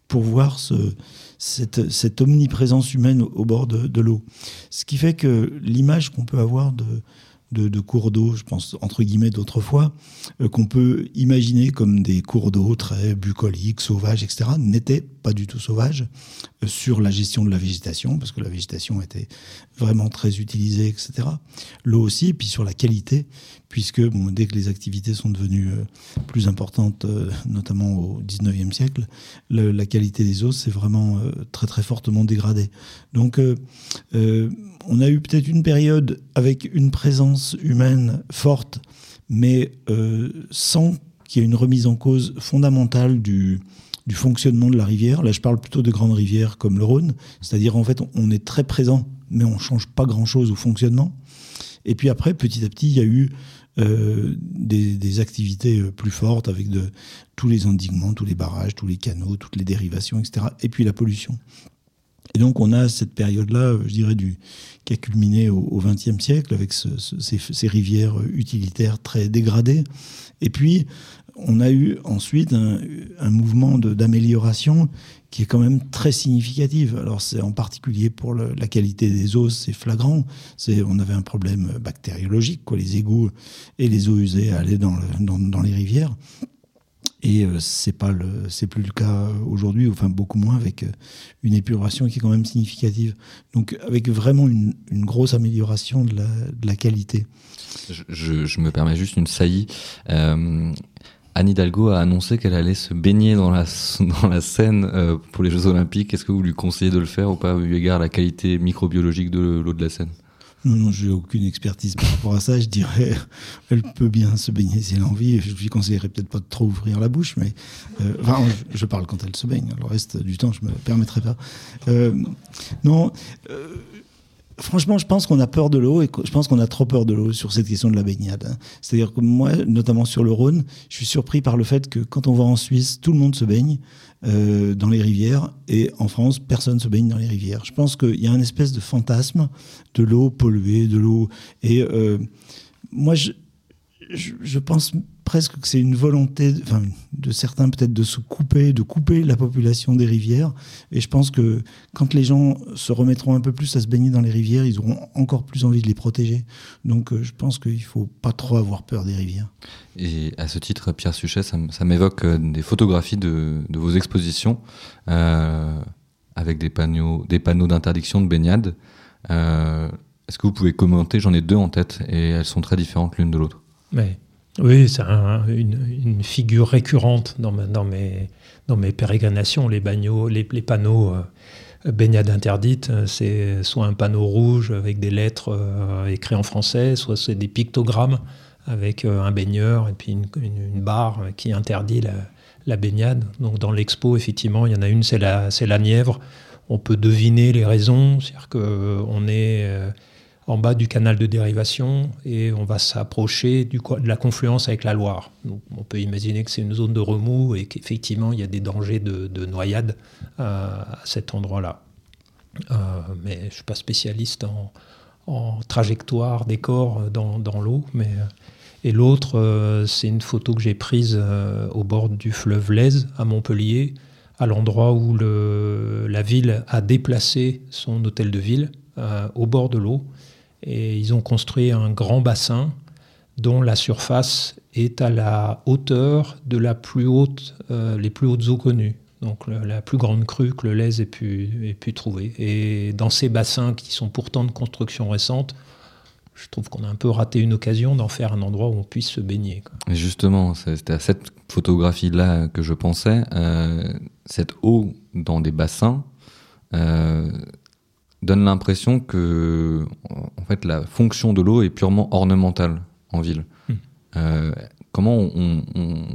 pour voir ce, cette, omniprésence humaine au, bord de, l'eau. Ce qui fait que l'image qu'on peut avoir de, de, cours d'eau, je pense entre guillemets d'autrefois, euh, qu'on peut imaginer comme des cours d'eau très bucoliques, sauvages, etc., n'étaient pas du tout sauvages euh, sur la gestion de la végétation, parce que la végétation était vraiment très utilisée, etc. L'eau aussi, puis sur la qualité, puisque bon, dès que les activités sont devenues euh, plus importantes, notamment au 19e siècle, la qualité des eaux s'est vraiment très très fortement dégradée. Donc on a eu peut-être une période avec une présence humaine forte, mais euh, sans qu'il y ait une remise en cause fondamentale du, fonctionnement de la rivière. Là, je parle plutôt de grandes rivières comme le Rhône, c'est-à-dire en fait, on est très présent, mais on ne change pas grand-chose au fonctionnement. Et puis après, petit à petit, il y a eu euh, des, activités euh, plus fortes avec de, tous les endiguements, tous les barrages, tous les canaux, toutes les dérivations, etc. Et puis la pollution. Et donc on a cette période-là, je dirais, du, qui a culminé au XXe siècle avec ces, rivières utilitaires très dégradées. Et puis on a eu ensuite un, mouvement d'amélioration qui est quand même très significatif. Alors c'est en particulier pour la qualité des eaux, c'est flagrant. On avait un problème bactériologique, quoi. Les égouts et les eaux usées allaient dans, dans les rivières. Et euh, c'est pas c'est plus le cas aujourd'hui, enfin beaucoup moins avec euh, une épuration qui est quand même significative. Donc avec vraiment une, une grosse amélioration de la, de la qualité. Je, me permets juste une saillie. Euh, Anne Hidalgo a annoncé qu'elle allait se baigner dans la, dans la Seine pour les Jeux Olympiques. Est-ce que vous lui conseillez de le faire ou pas, eu égard à la qualité microbiologique de l'eau de la Seine? Non, non, j'ai aucune expertise par rapport à ça. Je dirais, elle peut bien se baigner si elle a envie. Je lui conseillerais peut-être pas de trop ouvrir la bouche, mais euh, enfin, je, parle quand elle se baigne. Le reste du temps, je me permettrai pas. Euh, non. Euh, Franchement, je pense qu'on a peur de l'eau et je pense qu'on a trop peur de l'eau sur cette question de la baignade. C'est-à-dire que moi, notamment sur le Rhône, je suis surpris par le fait que quand on va en Suisse, tout le monde se baigne. Euh, dans les rivières et en France, personne se baigne dans les rivières. Je pense qu'il y a un espèce de fantasme de l'eau polluée, de l'eau. Et euh, moi, je, pense presque que c'est une volonté enfin, de certains peut-être de se couper, de couper la population des rivières. Et je pense que quand les gens se remettront un peu plus à se baigner dans les rivières, ils auront encore plus envie de les protéger. Donc euh, je pense qu'il ne faut pas trop avoir peur des rivières. Et à ce titre, Pierre Suchet, ça, m'évoque euh, des photographies de, vos expositions euh, avec des panneaux, des panneaux d'interdiction de baignade. Est-ce que vous pouvez commenter? J'en ai deux en tête et elles sont très différentes l'une de l'autre. Oui, c'est une, figure récurrente dans, mes, pérégrinations. Les, les, panneaux euh, baignade interdite, c'est soit un panneau rouge avec des lettres euh, écrites en français, soit c'est des pictogrammes avec euh, un baigneur et puis une, barre qui interdit la, baignade. Donc dans l'expo, effectivement, il y en a une, c'est la Nièvre. On peut deviner les raisons, c'est-à-dire qu'on est en bas du canal de dérivation et on va s'approcher de la confluence avec la Loire. on peut imaginer que c'est une zone de remous et qu'effectivement il y a des dangers de, noyade euh, à cet endroit-là. Euh, mais je ne suis pas spécialiste en, trajectoire des corps dans, l'eau. Mais, euh, et l'autre, c'est une photo que j'ai prise au bord du fleuve Lèze à Montpellier, à l'endroit où la ville a déplacé son hôtel de ville, au bord de l'eau. Et ils ont construit un grand bassin dont la surface est à la hauteur de la plus haute, euh, les plus hautes eaux connues. Donc la, plus grande crue que le Lez ait pu, pu trouver. Et dans ces bassins qui sont pourtant de construction récente, je trouve qu'on a un peu raté une occasion d'en faire un endroit où on puisse se baigner. Et justement, c'était à cette photographie-là que je pensais. Euh, cette eau dans des bassins, euh, donne l'impression que en fait la fonction de l'eau est purement ornementale en ville. Hmm. Euh, comment on,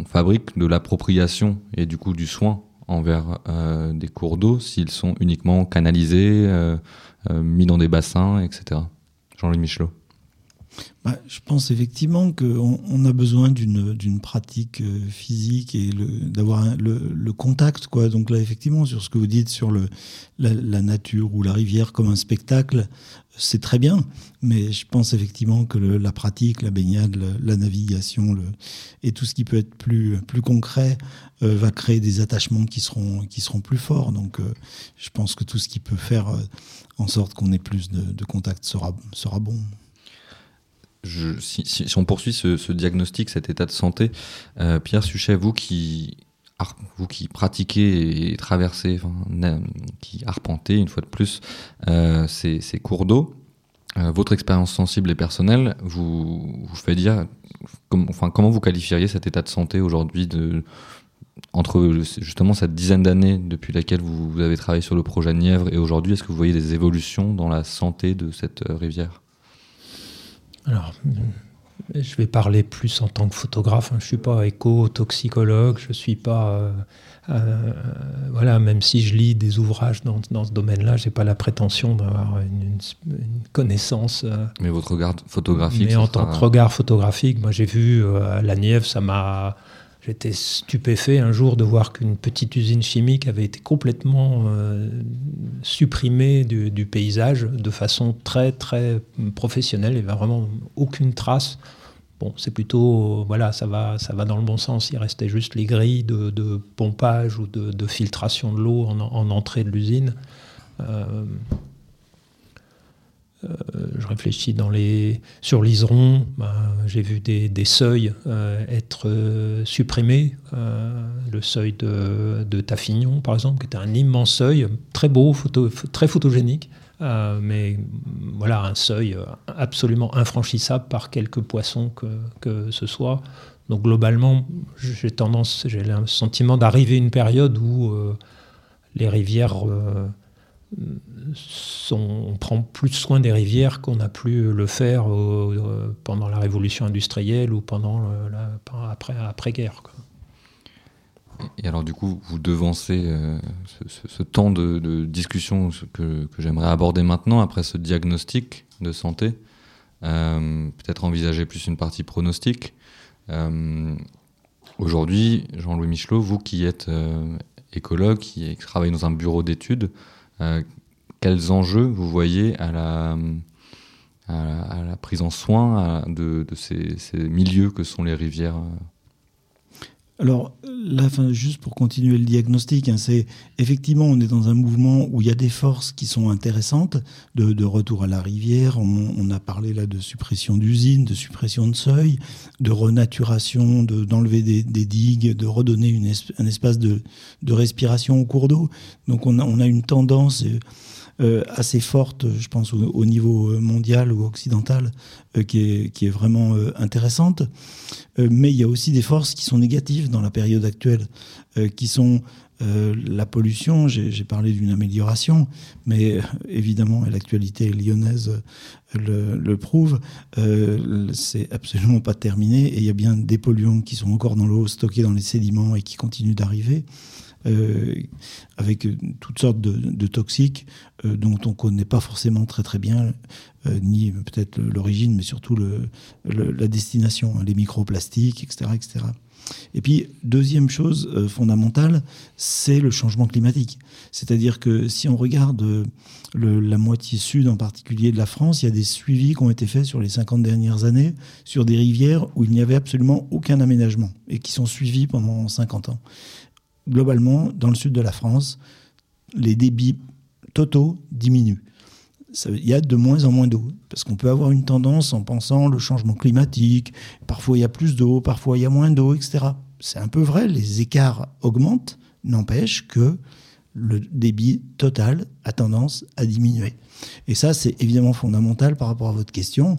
fabrique de l'appropriation et du coup du soin envers euh, des cours d'eau s'ils sont uniquement canalisés, euh, mis dans des bassins, etc. Jean-Louis Michelot. bah, je pense effectivement qu'on on a besoin d'une pratique physique et d'avoir le, le, contact. Quoi. Donc là, effectivement, sur ce que vous dites sur le, la, nature ou la rivière comme un spectacle, c'est très bien. Mais je pense effectivement que la pratique, la baignade, la navigation et tout ce qui peut être plus, plus concret euh, va créer des attachements qui seront, qui seront plus forts. Donc euh, je pense que tout ce qui peut faire en sorte qu'on ait plus de, de contact sera, sera bon si, on poursuit ce, diagnostic, cet état de santé, euh, Pierre Suchet, vous qui, vous qui pratiquez et traversez, qui arpentez une fois de plus euh, ces, cours d'eau, euh, votre expérience sensible et personnelle vous, vous fait dire, enfin, comment vous qualifieriez cet état de santé aujourd'hui entre justement cette dizaine d'années depuis laquelle vous, avez travaillé sur le projet Nièvre et aujourd'hui, est-ce que vous voyez des évolutions dans la santé de cette rivière? Alors, je vais parler plus en tant que photographe. Hein. Je ne suis pas éco-toxicologue, je ne suis pas. Euh, euh, voilà, même si je lis des ouvrages dans, dans ce domaine-là, je n'ai pas la prétention d'avoir une, connaissance. Euh, mais votre regard photographique Mais en tant que regard photographique, moi j'ai vu à la Nièvre, ça m'a J'étais stupéfait un jour de voir qu'une petite usine chimique avait été complètement euh, supprimée du, paysage de façon très très professionnelle. Il n'y avait vraiment aucune trace. Bon, c'est plutôt voilà, ça va, ça va dans le bon sens. Il restait juste les grilles de, pompage ou de, filtration de l'eau en, entrée de l'usine. Euh, euh, je réfléchis dans les, sur l'Iseron, ben, j'ai vu des, seuils euh, être euh, supprimés. le seuil de, de, Taffignon, par exemple, qui était un immense seuil, très beau, très photogénique, mais voilà, un seuil absolument infranchissable par quelques poissons que, que ce soit. Donc globalement, j'ai tendance, j'ai le sentiment d'arriver à une période où les rivières on prend plus soin des rivières qu'on a pu le faire pendant la révolution industrielle ou pendant après, guerre. Et alors du coup, vous devancez euh, ce, temps de, discussion que, j'aimerais aborder maintenant après ce diagnostic de santé. Euh, peut-être envisager plus une partie pronostique. Euh, aujourd'hui, Jean-Louis Michelot, vous qui êtes écologue, qui travaillez dans un bureau d'études, euh, quels enjeux vous voyez à la, prise en soin de, ces, milieux que sont les rivières alors là, juste pour continuer le diagnostic, hein, c'est effectivement on est dans un mouvement où il y a des forces qui sont intéressantes de, retour à la rivière. On, a parlé là de suppression d'usines, de suppression de seuils, de renaturation, d'enlever des, digues, de redonner un espace de, respiration au cours d'eau. Donc on a, on a une tendance. Euh, assez forte, je pense, au, niveau euh, mondial ou occidental, euh, qui, est, vraiment intéressante. mais il y a aussi des forces qui sont négatives dans la période actuelle, qui sont la pollution, j'ai parlé d'une amélioration, mais évidemment, l'actualité lyonnaise le prouve, c'est absolument pas terminé et il y a bien des polluants qui sont encore dans l'eau, stockés dans les sédiments et qui continuent d'arriver. Euh, avec toutes sortes de, toxiques euh, dont on ne connaît pas forcément très très bien, euh, ni peut-être l'origine, mais surtout la destination, hein, les microplastiques, etc. etc. Et puis, deuxième chose fondamentale, c'est le changement climatique. C'est-à-dire que si on regarde la moitié sud en particulier de la France, il y a des suivis qui ont été faits sur les 50 dernières années sur des rivières où il n'y avait absolument aucun aménagement et qui sont suivis pendant 50 ans globalement, dans le sud de la France, les débits totaux diminuent. Il y a de moins en moins d'eau, parce qu'on peut avoir une tendance en pensant le changement climatique, parfois il y a plus d'eau, parfois il y a moins d'eau, etc. C'est un peu vrai, les écarts augmentent, n'empêche que le débit total a tendance à diminuer. Et ça, c'est évidemment fondamental par rapport à votre question.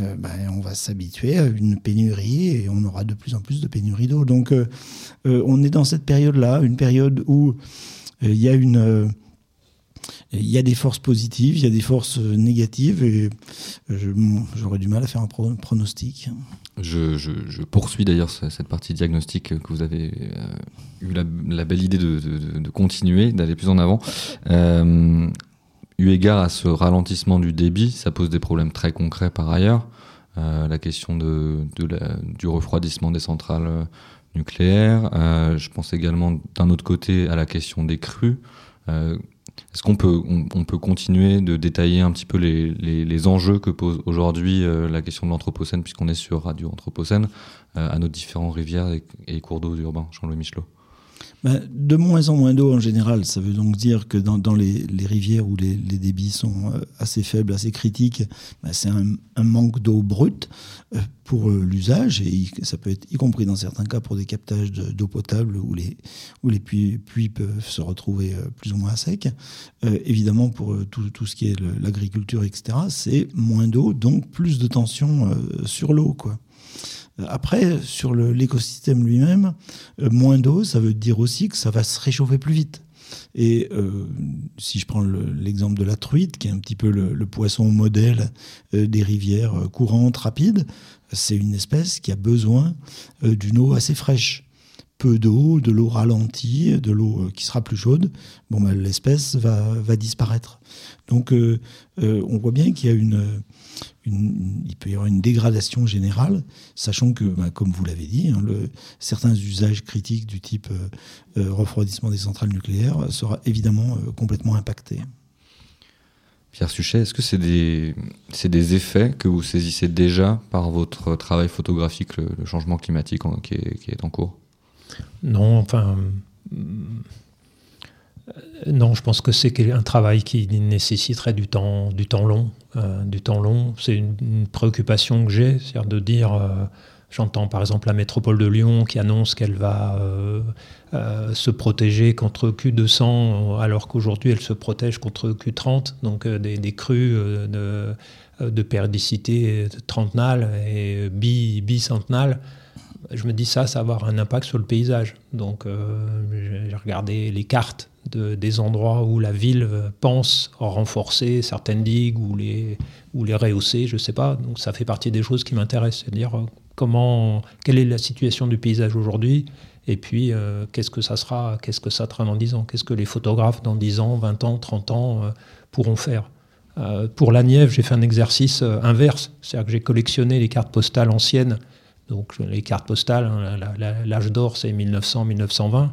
Euh, ben, on va s'habituer à une pénurie et on aura de plus en plus de pénurie d'eau. Donc, euh, euh, on est dans cette période-là, une période où il y a une il y a des forces positives, il y a des forces négatives, et j'aurais du mal à faire un pronostic. Je, poursuis d'ailleurs cette partie diagnostic que vous avez eu la, belle idée de, continuer, d'aller plus en avant eu égard à ce ralentissement du débit, ça pose des problèmes très concrets par ailleurs. la question du refroidissement des centrales nucléaires. je pense également d'un autre côté à la question des crues. Est-ce qu'on peut, on, peut continuer de détailler un petit peu les, enjeux que pose aujourd'hui la question de l'Anthropocène, puisqu'on est sur Radio Anthropocène, à nos différentes rivières et, et cours d'eau urbains, Jean-Louis Michelot? Ben, de moins en moins d'eau en général. Ça veut donc dire que dans, les, rivières où les, débits sont euh, assez faibles, assez critiques, ben, c'est un, manque d'eau brute euh, pour euh, l'usage. Et ça peut être y compris dans certains cas pour des captages d'eau potable où les, où les puits, peuvent se retrouver plus ou moins à sec. évidemment, pour tout, tout, ce qui est l'agriculture, etc., c'est moins d'eau, donc plus de tension sur l'eau. quoi. Après, sur l'écosystème lui-même, euh, moins d'eau, ça veut dire aussi que ça va se réchauffer plus vite. Et euh, si je prends l'exemple de la truite, qui est un petit peu le, poisson modèle euh, des rivières courantes, rapides, c'est une espèce qui a besoin d'une eau assez fraîche. Peu d'eau, de l'eau ralentie, de l'eau qui sera plus chaude, bon, ben, l'espèce va, disparaître. Donc on voit bien qu'il y a une, peut y avoir une dégradation générale, sachant que, bah, comme vous l'avez dit, hein, certains usages critiques du type euh, euh, refroidissement des centrales nucléaires sera évidemment euh, complètement impacté. Pierre Suchet, est-ce que c'est des, effets que vous saisissez déjà par votre travail photographique, le, changement climatique qui, est, en cours? Non, enfin, non, je pense que c'est un travail qui nécessiterait du temps, du temps long. Euh, du temps long, c'est une, préoccupation que j'ai, c'est-à-dire de dire, euh, j'entends par exemple la métropole de Lyon qui annonce qu'elle va euh, se protéger contre Q200, alors qu'aujourd'hui elle se protège contre Q30, donc des, crues de, de, périodicité trentenale et bicentenale je me dis ça, ça va avoir un impact sur le paysage. Donc j'ai regardé les cartes des endroits où la ville pense renforcer certaines digues ou les, ou les rehausser, je ne sais pas. Donc ça fait partie des choses qui m'intéressent, c'est-à-dire euh, comment, quelle est la situation du paysage aujourd'hui et puis euh, qu'est-ce que ça sera, qu'est-ce que ça sera dans 10 ans, qu'est-ce que les photographes dans 10 ans, 20 ans, 30 ans euh, pourront faire. pour la Nièvre, j'ai fait un exercice inverse, c'est-à-dire que j'ai collectionné les cartes postales anciennes. Donc les cartes postales, hein, l'âge d'or c'est 1900-1920.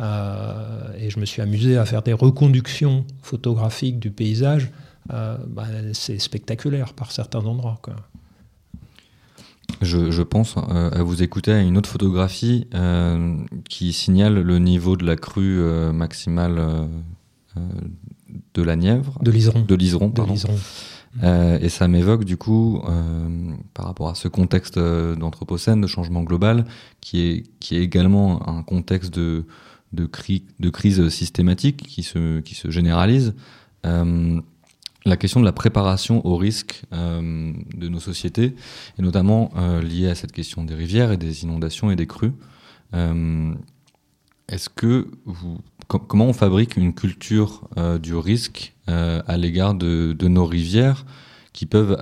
Euh, et je me suis amusé à faire des reconductions photographiques du paysage. Euh, bah, c'est spectaculaire par certains endroits. Je, pense euh, à vous écouter à une autre photographie qui signale le niveau de la crue maximale de la Nièvre. De l'Iseron. De l'Iseron, pardon. et ça m'évoque du coup, par rapport à ce contexte d'anthropocène, de changement global, qui est, qui est également un contexte de, de, crise systématique qui se, qui se généralise. Euh, la question de la préparation au risque euh, de nos sociétés, et notamment euh, liée à cette question des rivières et des inondations et des crues. Est-ce que vous, comment on fabrique une culture du risque à l'égard de, nos rivières qui peuvent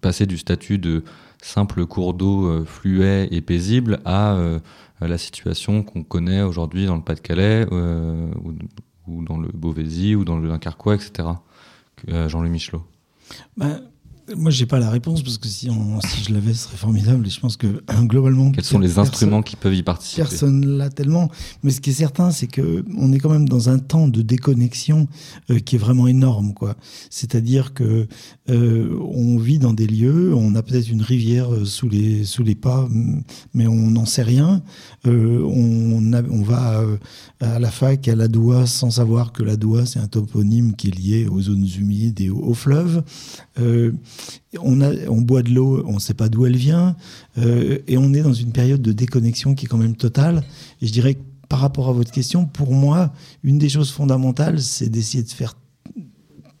passer du statut de simple cours d'eau fluet et paisible à euh, la situation qu'on connaît aujourd'hui dans le Pas-de-Calais euh, ou, dans le Beauvaisis ou dans le Dunkerquois, etc. Euh, Jean-Louis Michelot. Ben, moi, j'ai pas la réponse parce que si, si je l'avais, ce serait formidable. Et je pense que globalement, quels sont les instruments qui peuvent y participer Personne l'a tellement. Mais ce qui est certain, c'est que on est quand même dans un temps de déconnexion euh, qui est vraiment énorme, quoi. C'est-à-dire que euh, on vit dans des lieux, on a peut-être une rivière euh, sous les sous les pas, mais on n'en sait rien. on, on va à la fac à la Doua sans savoir que la Doua c'est un toponyme qui est lié aux zones humides et aux, fleuves. On, a, on boit de l'eau, on ne sait pas d'où elle vient, euh, et on est dans une période de déconnexion qui est quand même totale. Et je dirais que par rapport à votre question, pour moi, une des choses fondamentales, c'est d'essayer de faire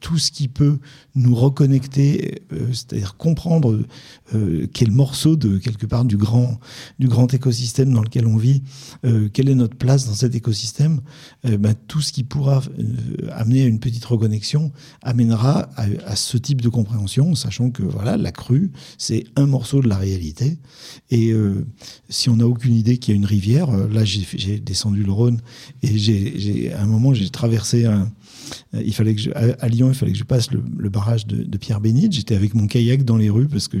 tout ce qui peut nous reconnecter, euh, c'est-à-dire comprendre euh, quel morceau de quelque part du grand du grand écosystème dans lequel on vit, euh, quelle est notre place dans cet écosystème, ben, tout ce qui pourra amener à une petite reconnexion amènera à, ce type de compréhension, sachant que voilà la crue c'est un morceau de la réalité. Et si on n'a aucune idée qu'il y a une rivière, là j'ai descendu le Rhône et j'ai à un moment j'ai traversé un il fallait que à, Lyon, il fallait que je passe le, barrage de, Pierre Bénite. J'étais avec mon kayak dans les rues parce que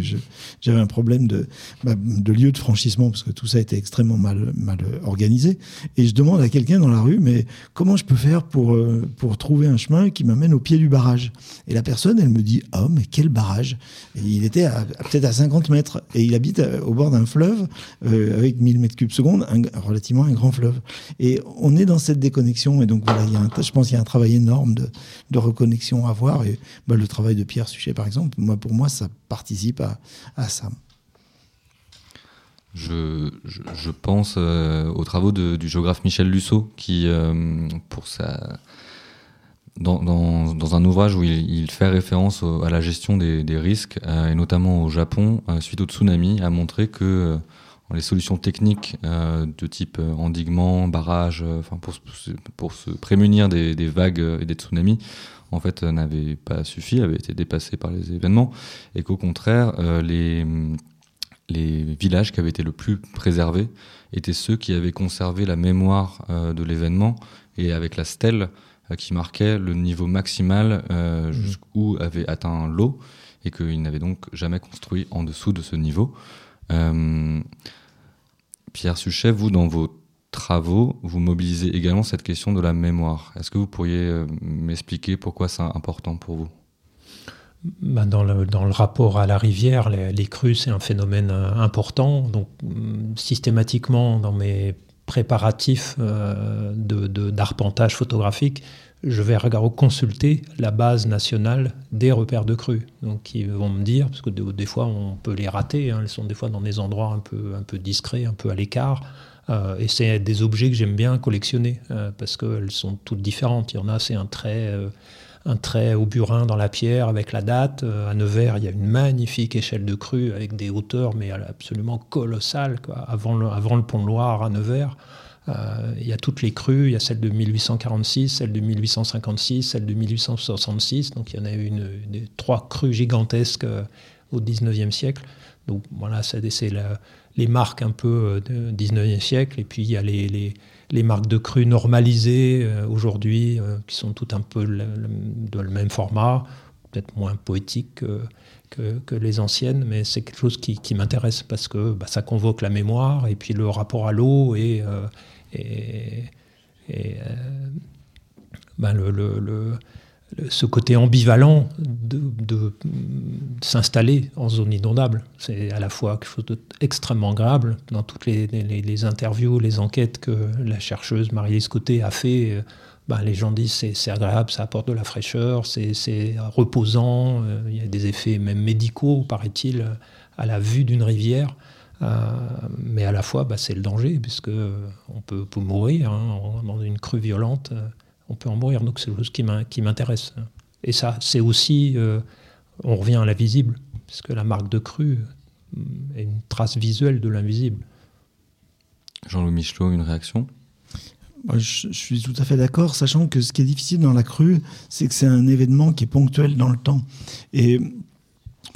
j'avais un problème de, bah, de lieu de franchissement parce que tout ça était extrêmement mal, mal organisé. Et je demande à quelqu'un dans la rue, mais comment je peux faire pour, euh, pour trouver un chemin qui m'amène au pied du barrage? Et la personne, elle me dit, oh, mais quel barrage Il était peut-être à 50 mètres et il habite au bord d'un fleuve avec 1000 mètres cubes secondes, relativement un grand fleuve. Et on est dans cette déconnexion. Et donc voilà, il y a je pense qu'il y a un travail énorme de, reconnexion à voir. Et bah, le travail de Pierre Suchet, par exemple, moi, pour moi, ça participe à, ça. Je, pense euh, aux travaux du géographe Michel Lusso, qui, euh, pour sa, dans, dans, un ouvrage où il, fait référence à la gestion des, des risques, euh, et notamment au Japon, suite au tsunami, a montré que les solutions techniques euh, de type euh, endiguement, barrage, euh, pour, pour se prémunir des, des, vagues et des tsunamis, en fait, n'avaient pas suffi, avaient été dépassés par les événements, et qu'au contraire, les, les villages qui avaient été le plus préservés étaient ceux qui avaient conservé la mémoire de l'événement et avec la stèle qui marquait le niveau maximal mmh. jusqu'où avait atteint l'eau et qu'ils n'avaient donc jamais construit en dessous de ce niveau. Euh, Pierre Suchet, vous, dans vos travaux, vous mobilisez également cette question de la mémoire. Est-ce que vous pourriez euh, m'expliquer pourquoi c'est important pour vous? Ben, dans, le, rapport à la rivière, les, crues, c'est un phénomène euh, important. Donc, mm, systématiquement, dans mes préparatifs euh, d'arpentage photographique, je vais consulter la base nationale des repères de crues. Donc ils vont me dire, parce que des, fois on peut les rater, hein, elles sont des fois dans des endroits un peu, un peu discrets, un peu à l'écart. Euh, et c'est des objets que j'aime bien collectionner, euh, parce qu'elles sont toutes différentes. Il y en a, c'est un trait, euh, un trait au burin dans la pierre avec la date. à Nevers, il y a une magnifique échelle de crue avec des hauteurs, mais absolument colossales, quoi, avant, le, avant le pont Loire à Nevers. Euh, il y a toutes les crues, il y a celle de 1846, celle de 1856, celle de 1866. Donc il y en a une, des trois crues gigantesques euh, au 19e siècle. Donc voilà, c'est les marques un peu euh, du 19e siècle. Et puis il y a les, les, marques de crues normalisées aujourd'hui, qui sont toutes un peu le, le, même format, peut-être moins poétique que, que, les anciennes, mais c'est quelque chose qui, qui m'intéresse parce que bah, ça convoque la mémoire et puis le rapport à l'eau et, et, euh, ben le, ce côté ambivalent de, s'installer en zone inondable. C'est à la fois quelque chose d'extrêmement grave. Dans toutes les, les, interviews, les enquêtes que la chercheuse Marie-Lise Côté a fait, ben les gens disent c'est, c'est agréable, ça apporte de la fraîcheur, c'est, c'est reposant, euh, il y a des effets même médicaux, paraît-il, à la vue d'une rivière. Euh, mais à la fois, bah, c'est le danger, puisque euh, on peut, mourir hein, dans une crue violente, euh, on peut en mourir. Donc c'est quelque chose qui m'intéresse. Et ça, c'est aussi, on revient à l'invisible, puisque la marque de crue est une trace visuelle de l'invisible. Jean-Louis Michelot, une réaction? Je, je, suis tout à fait d'accord, sachant que ce qui est difficile dans la crue, c'est que c'est un événement qui est ponctuel dans le temps. Et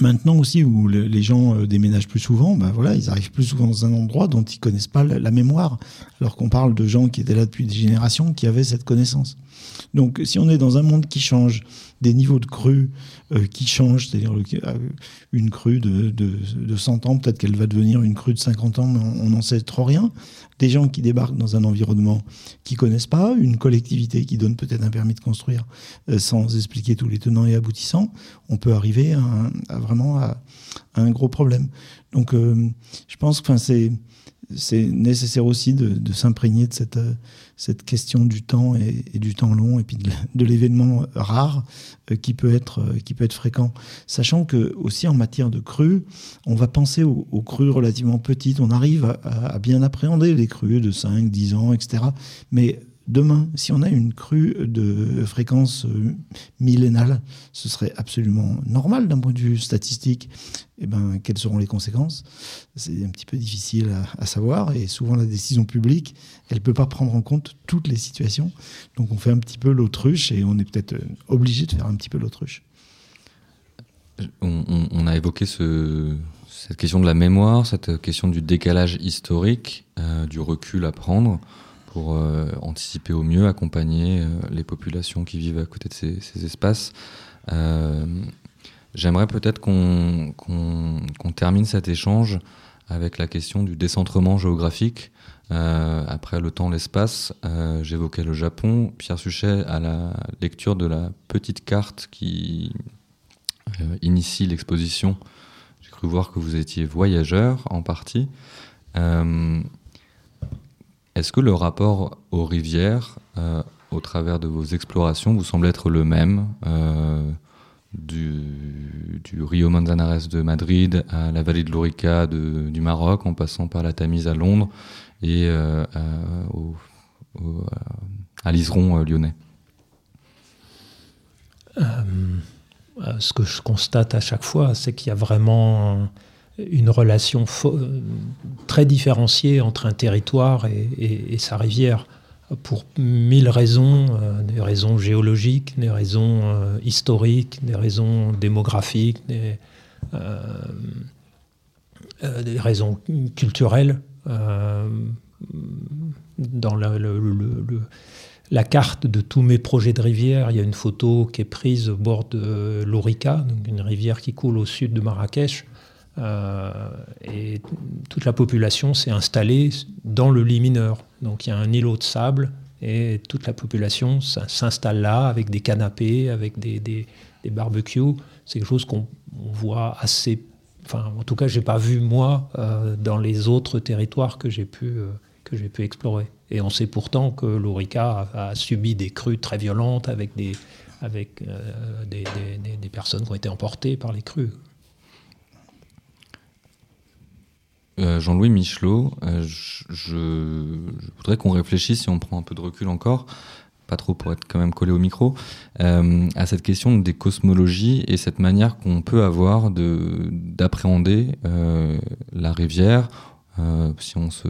Maintenant aussi, où les gens euh, déménagent plus souvent, ben voilà, ils arrivent plus souvent dans un endroit dont ils connaissent pas la mémoire, alors qu'on parle de gens qui étaient là depuis des générations, qui avaient cette connaissance. Donc, si on est dans un monde qui change, des niveaux de crue euh, qui changent, c'est-à-dire euh, une crue de, de, 100 ans, peut-être qu'elle va devenir une crue de 50 ans, mais on n'en sait trop rien. Des gens qui débarquent dans un environnement qui connaissent pas, une collectivité qui donne peut-être un permis de construire euh, sans expliquer tous les tenants et aboutissants, on peut arriver à, vraiment à, un gros problème. Donc, je pense que c'est c'est nécessaire aussi de, s'imprégner de cette, cette question du temps et, du temps long et puis de, l'événement rare euh, qui, peut être, euh, qui peut être fréquent. Sachant que aussi en matière de crues, on va penser aux, crues relativement petites, on arrive à, à, bien appréhender les crues de 5, 10 ans, etc. Mais Demain, si on a une crue de fréquence euh, millénale, ce serait absolument normal d'un point de vue statistique. Eh ben, quelles seront les conséquences? C'est un petit peu difficile à, savoir et souvent la décision publique, elle ne peut pas prendre en compte toutes les situations. Donc on fait un petit peu l'autruche et on est peut-être obligé de faire un petit peu l'autruche. On, a évoqué cette question de la mémoire, cette question du décalage historique, euh, du recul à prendre pour anticiper au mieux, accompagner les populations qui vivent à côté de ces, espaces. J'aimerais peut-être qu'on termine cet échange avec la question du décentrement géographique. Euh, après le temps, l'espace, euh, j'évoquais le Japon. Pierre Suchet, à la lecture de la petite carte qui euh, initie l'exposition, j'ai cru voir que vous étiez voyageur en partie. Est-ce que le rapport aux rivières, au travers de vos explorations, vous semble être le même du, Rio Manzanares de Madrid à la vallée de l'Orica du Maroc, en passant par la Tamise à Londres et euh, à l'Iseron euh, lyonnais? Euh, Ce que je constate à chaque fois, c'est qu'il y a vraiment une relation très différenciée entre un territoire et sa rivière pour mille raisons, euh, des raisons géologiques, des raisons euh, historiques, des raisons démographiques, des, euh, des raisons culturelles. dans la carte de tous mes projets de rivière, il y a une photo qui est prise au bord de l'Orica, une rivière qui coule au sud de Marrakech. Et toute la population s'est installée dans le lit mineur. Donc il y a un îlot de sable et toute la population s'installe là avec des canapés, avec des, barbecues. C'est quelque chose qu'on voit assez. Enfin, en tout cas, j'ai pas vu moi euh, dans les autres territoires que j'ai pu euh, pu explorer. Et on sait pourtant que l'Orica a, subi des crues très violentes avec des avec euh, des, personnes qui ont été emportées par les crues. Euh, Jean-Louis Michelot, euh, je, voudrais qu'on réfléchisse, si on prend un peu de recul encore, pas trop pour être quand même collé au micro, euh, à cette question des cosmologies et cette manière qu'on peut avoir d'appréhender la rivière. si on se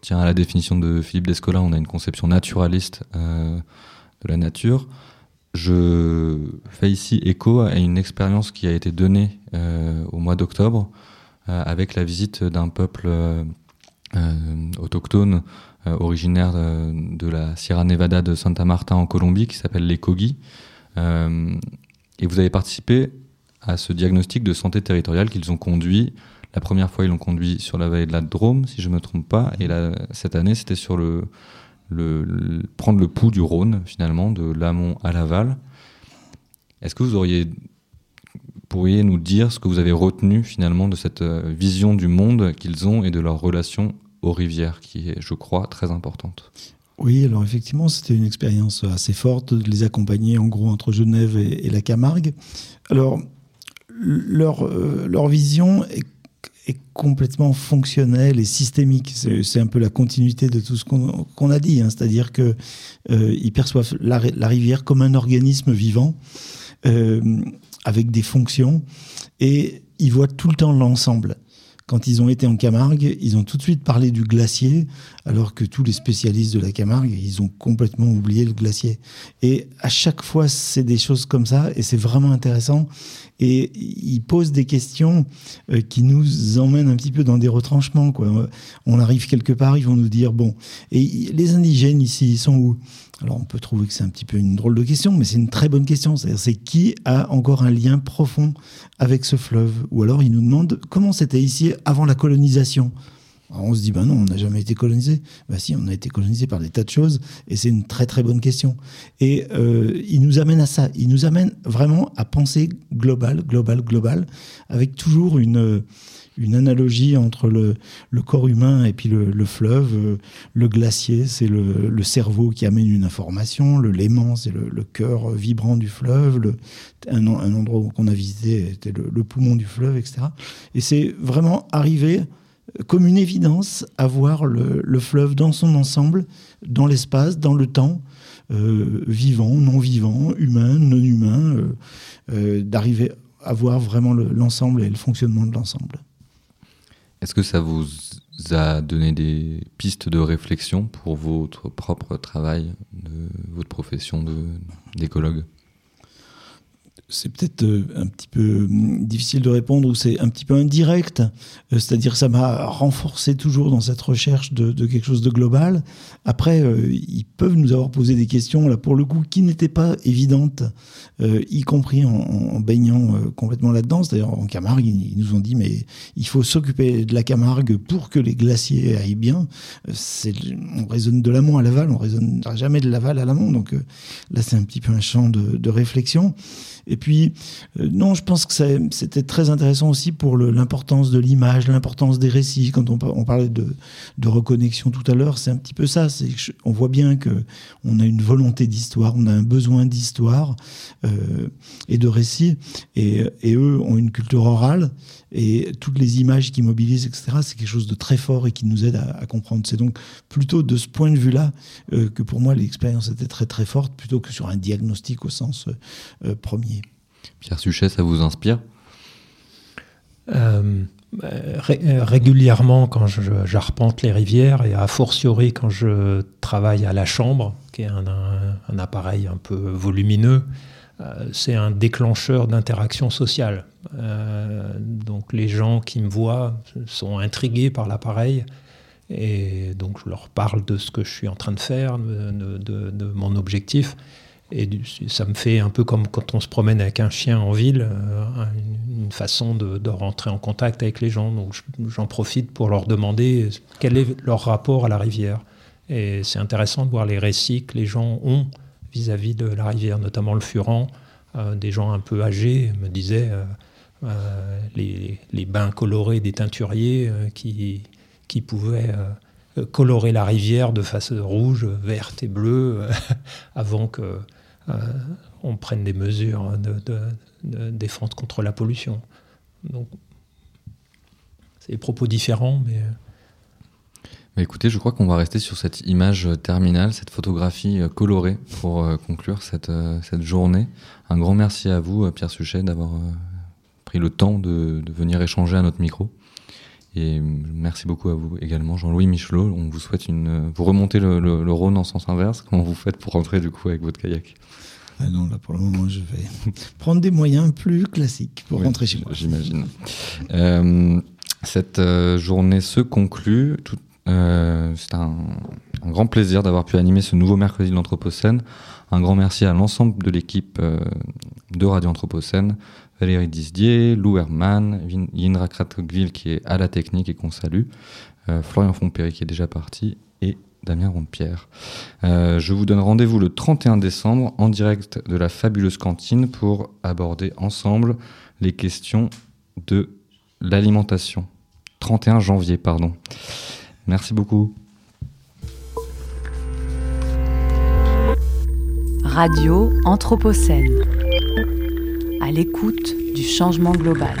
tient à la définition de Philippe Descola, on a une conception naturaliste de la nature. Je fais ici écho à une expérience qui a été donnée au mois d'octobre avec la visite d'un peuple euh, euh, autochtone originaire de, la Sierra Nevada de Santa Marta en Colombie qui s'appelle les Kogi. et vous avez participé à ce diagnostic de santé territoriale qu'ils ont conduit. La première fois, ils l'ont conduit sur la vallée de la Drôme, si je ne me trompe pas. Et cette année, c'était sur le, prendre le pouls du Rhône, finalement, de l'amont à l'aval. Est-ce que vous auriez pourriez nous dire ce que vous avez retenu finalement de cette euh, vision du monde qu'ils ont et de leur relation aux rivières, qui est, je crois, très importante? Oui, alors effectivement, c'était une expérience assez forte de les accompagner en gros entre Genève et, la Camargue. Alors, leur, euh, leur vision est, complètement fonctionnelle et systémique. C'est un peu la continuité de tout ce qu'on a dit, hein. c'est-à-dire qu'ils euh, perçoivent la, la, rivière comme un organisme vivant. Euh, avec des fonctions, et ils voient tout le temps l'ensemble. Quand ils ont été en Camargue, ils ont tout de suite parlé du glacier, alors que tous les spécialistes de la Camargue, ils ont complètement oublié le glacier. Et à chaque fois, c'est des choses comme ça, et c'est vraiment intéressant. Et ils posent des questions euh, qui nous emmènent un petit peu dans des retranchements. Quoi. On arrive quelque part, ils vont nous dire, bon, et les indigènes ici, ils sont où? Alors on peut trouver que c'est un petit peu une drôle de question, mais c'est une très bonne question. C'est qui a encore un lien profond avec ce fleuve? Ou alors il nous demande comment c'était ici avant la colonisation. Alors on se dit, ben non, on n'a jamais été colonisé. Ben si, on a été colonisé par des tas de choses, et c'est une très très bonne question. Et euh, il nous amène à ça, il nous amène vraiment à penser global, global, global, avec toujours une une analogie entre le, corps humain et puis le, fleuve. Le glacier, c'est le, cerveau qui amène une information. Le léman, c'est le, cœur vibrant du fleuve. un, endroit qu'on a visité était le, poumon du fleuve, etc. Et c'est vraiment arrivé comme une évidence à voir le, fleuve dans son ensemble, dans l'espace, dans le temps, euh, vivant, non vivant, humain, non humain, euh, euh, d'arriver à voir vraiment l'ensemble et le fonctionnement de l'ensemble. Est-ce que ça vous a donné des pistes de réflexion pour votre propre travail, de votre profession d'écologue? C'est peut-être euh, un petit peu hum, difficile de répondre ou c'est un petit peu indirect. Euh, c'est-à-dire ça m'a renforcé toujours dans cette recherche de, quelque chose de global. Après, euh, ils peuvent nous avoir posé des questions, là pour le coup, qui n'étaient pas évidentes, y compris en, baignant complètement là-dedans. C'est-à-dire en Camargue, ils, nous ont dit mais il faut s'occuper de la Camargue pour que les glaciers aillent bien. on raisonne de l'amont à l'aval, on raisonnera jamais de l'aval à l'amont. Donc là, c'est un petit peu un champ de réflexion. Et puis, euh, non, je pense que c'était très intéressant aussi pour l'importance de l'image, l'importance des récits. Quand on, parlait de, reconnexion tout à l'heure, c'est un petit peu ça. On voit bien que on a une volonté d'histoire, on a un besoin d'histoire euh, et de récits. Et, eux ont une culture orale et toutes les images qui mobilisent, etc. C'est quelque chose de très fort et qui nous aide à, comprendre. C'est donc plutôt de ce point de vue-là euh, que pour moi l'expérience était très très forte, plutôt que sur un diagnostic au sens premier. Pierre Suchet, ça vous inspire? Euh, régulièrement quand j'arpente les rivières et a fortiori quand je travaille à la chambre, qui est un, appareil un peu volumineux, euh, c'est un déclencheur d'interaction sociale. Euh, donc les gens qui me voient sont intrigués par l'appareil et donc je leur parle de ce que je suis en train de faire, de mon objectif. Et ça me fait un peu comme quand on se promène avec un chien en ville, euh, une, façon de, rentrer en contact avec les gens. Donc j'en profite pour leur demander quel est leur rapport à la rivière. Et c'est intéressant de voir les récits que les gens ont vis-à-vis de la rivière, notamment le Furan. Euh, des gens un peu âgés me disaient euh, les, les, bains colorés des teinturiers qui, pouvaient colorer la rivière de face rouge, verte et bleue avant que euh, on prenne des mesures de, défense contre la pollution. Donc, c'est des propos différents, mais. Mais écoutez, je crois qu'on va rester sur cette image terminale, cette photographie euh, colorée pour euh, conclure cette, cette journée. Un grand merci à vous, Pierre Suchet, d'avoir pris le temps de, venir échanger à notre micro. Et merci beaucoup à vous également, Jean-Louis Michelot. On vous souhaite une. Vous remontez le, le Rhône en sens inverse. Comment vous faites pour rentrer du coup avec votre kayak? Ah non, là pour le moment, je vais prendre des moyens plus classiques pour rentrer chez moi. J'imagine. Euh, cette euh, journée se conclut. Euh, c'est un, grand plaisir d'avoir pu animer ce nouveau mercredi de l'Anthropocène. Un grand merci à l'ensemble de l'équipe de Radio Anthropocène. Valérie Disdier, Lou Herman, Yinra Kratokville qui est à la technique et qu'on salue, Florian Fontpéry qui est déjà parti et Damien Rondepierre. Euh, je vous donne rendez-vous le 31 décembre en direct de la fabuleuse cantine pour aborder ensemble les questions de l'alimentation. 31 janvier, pardon. Merci beaucoup. Radio Anthropocène. À l'écoute du changement global.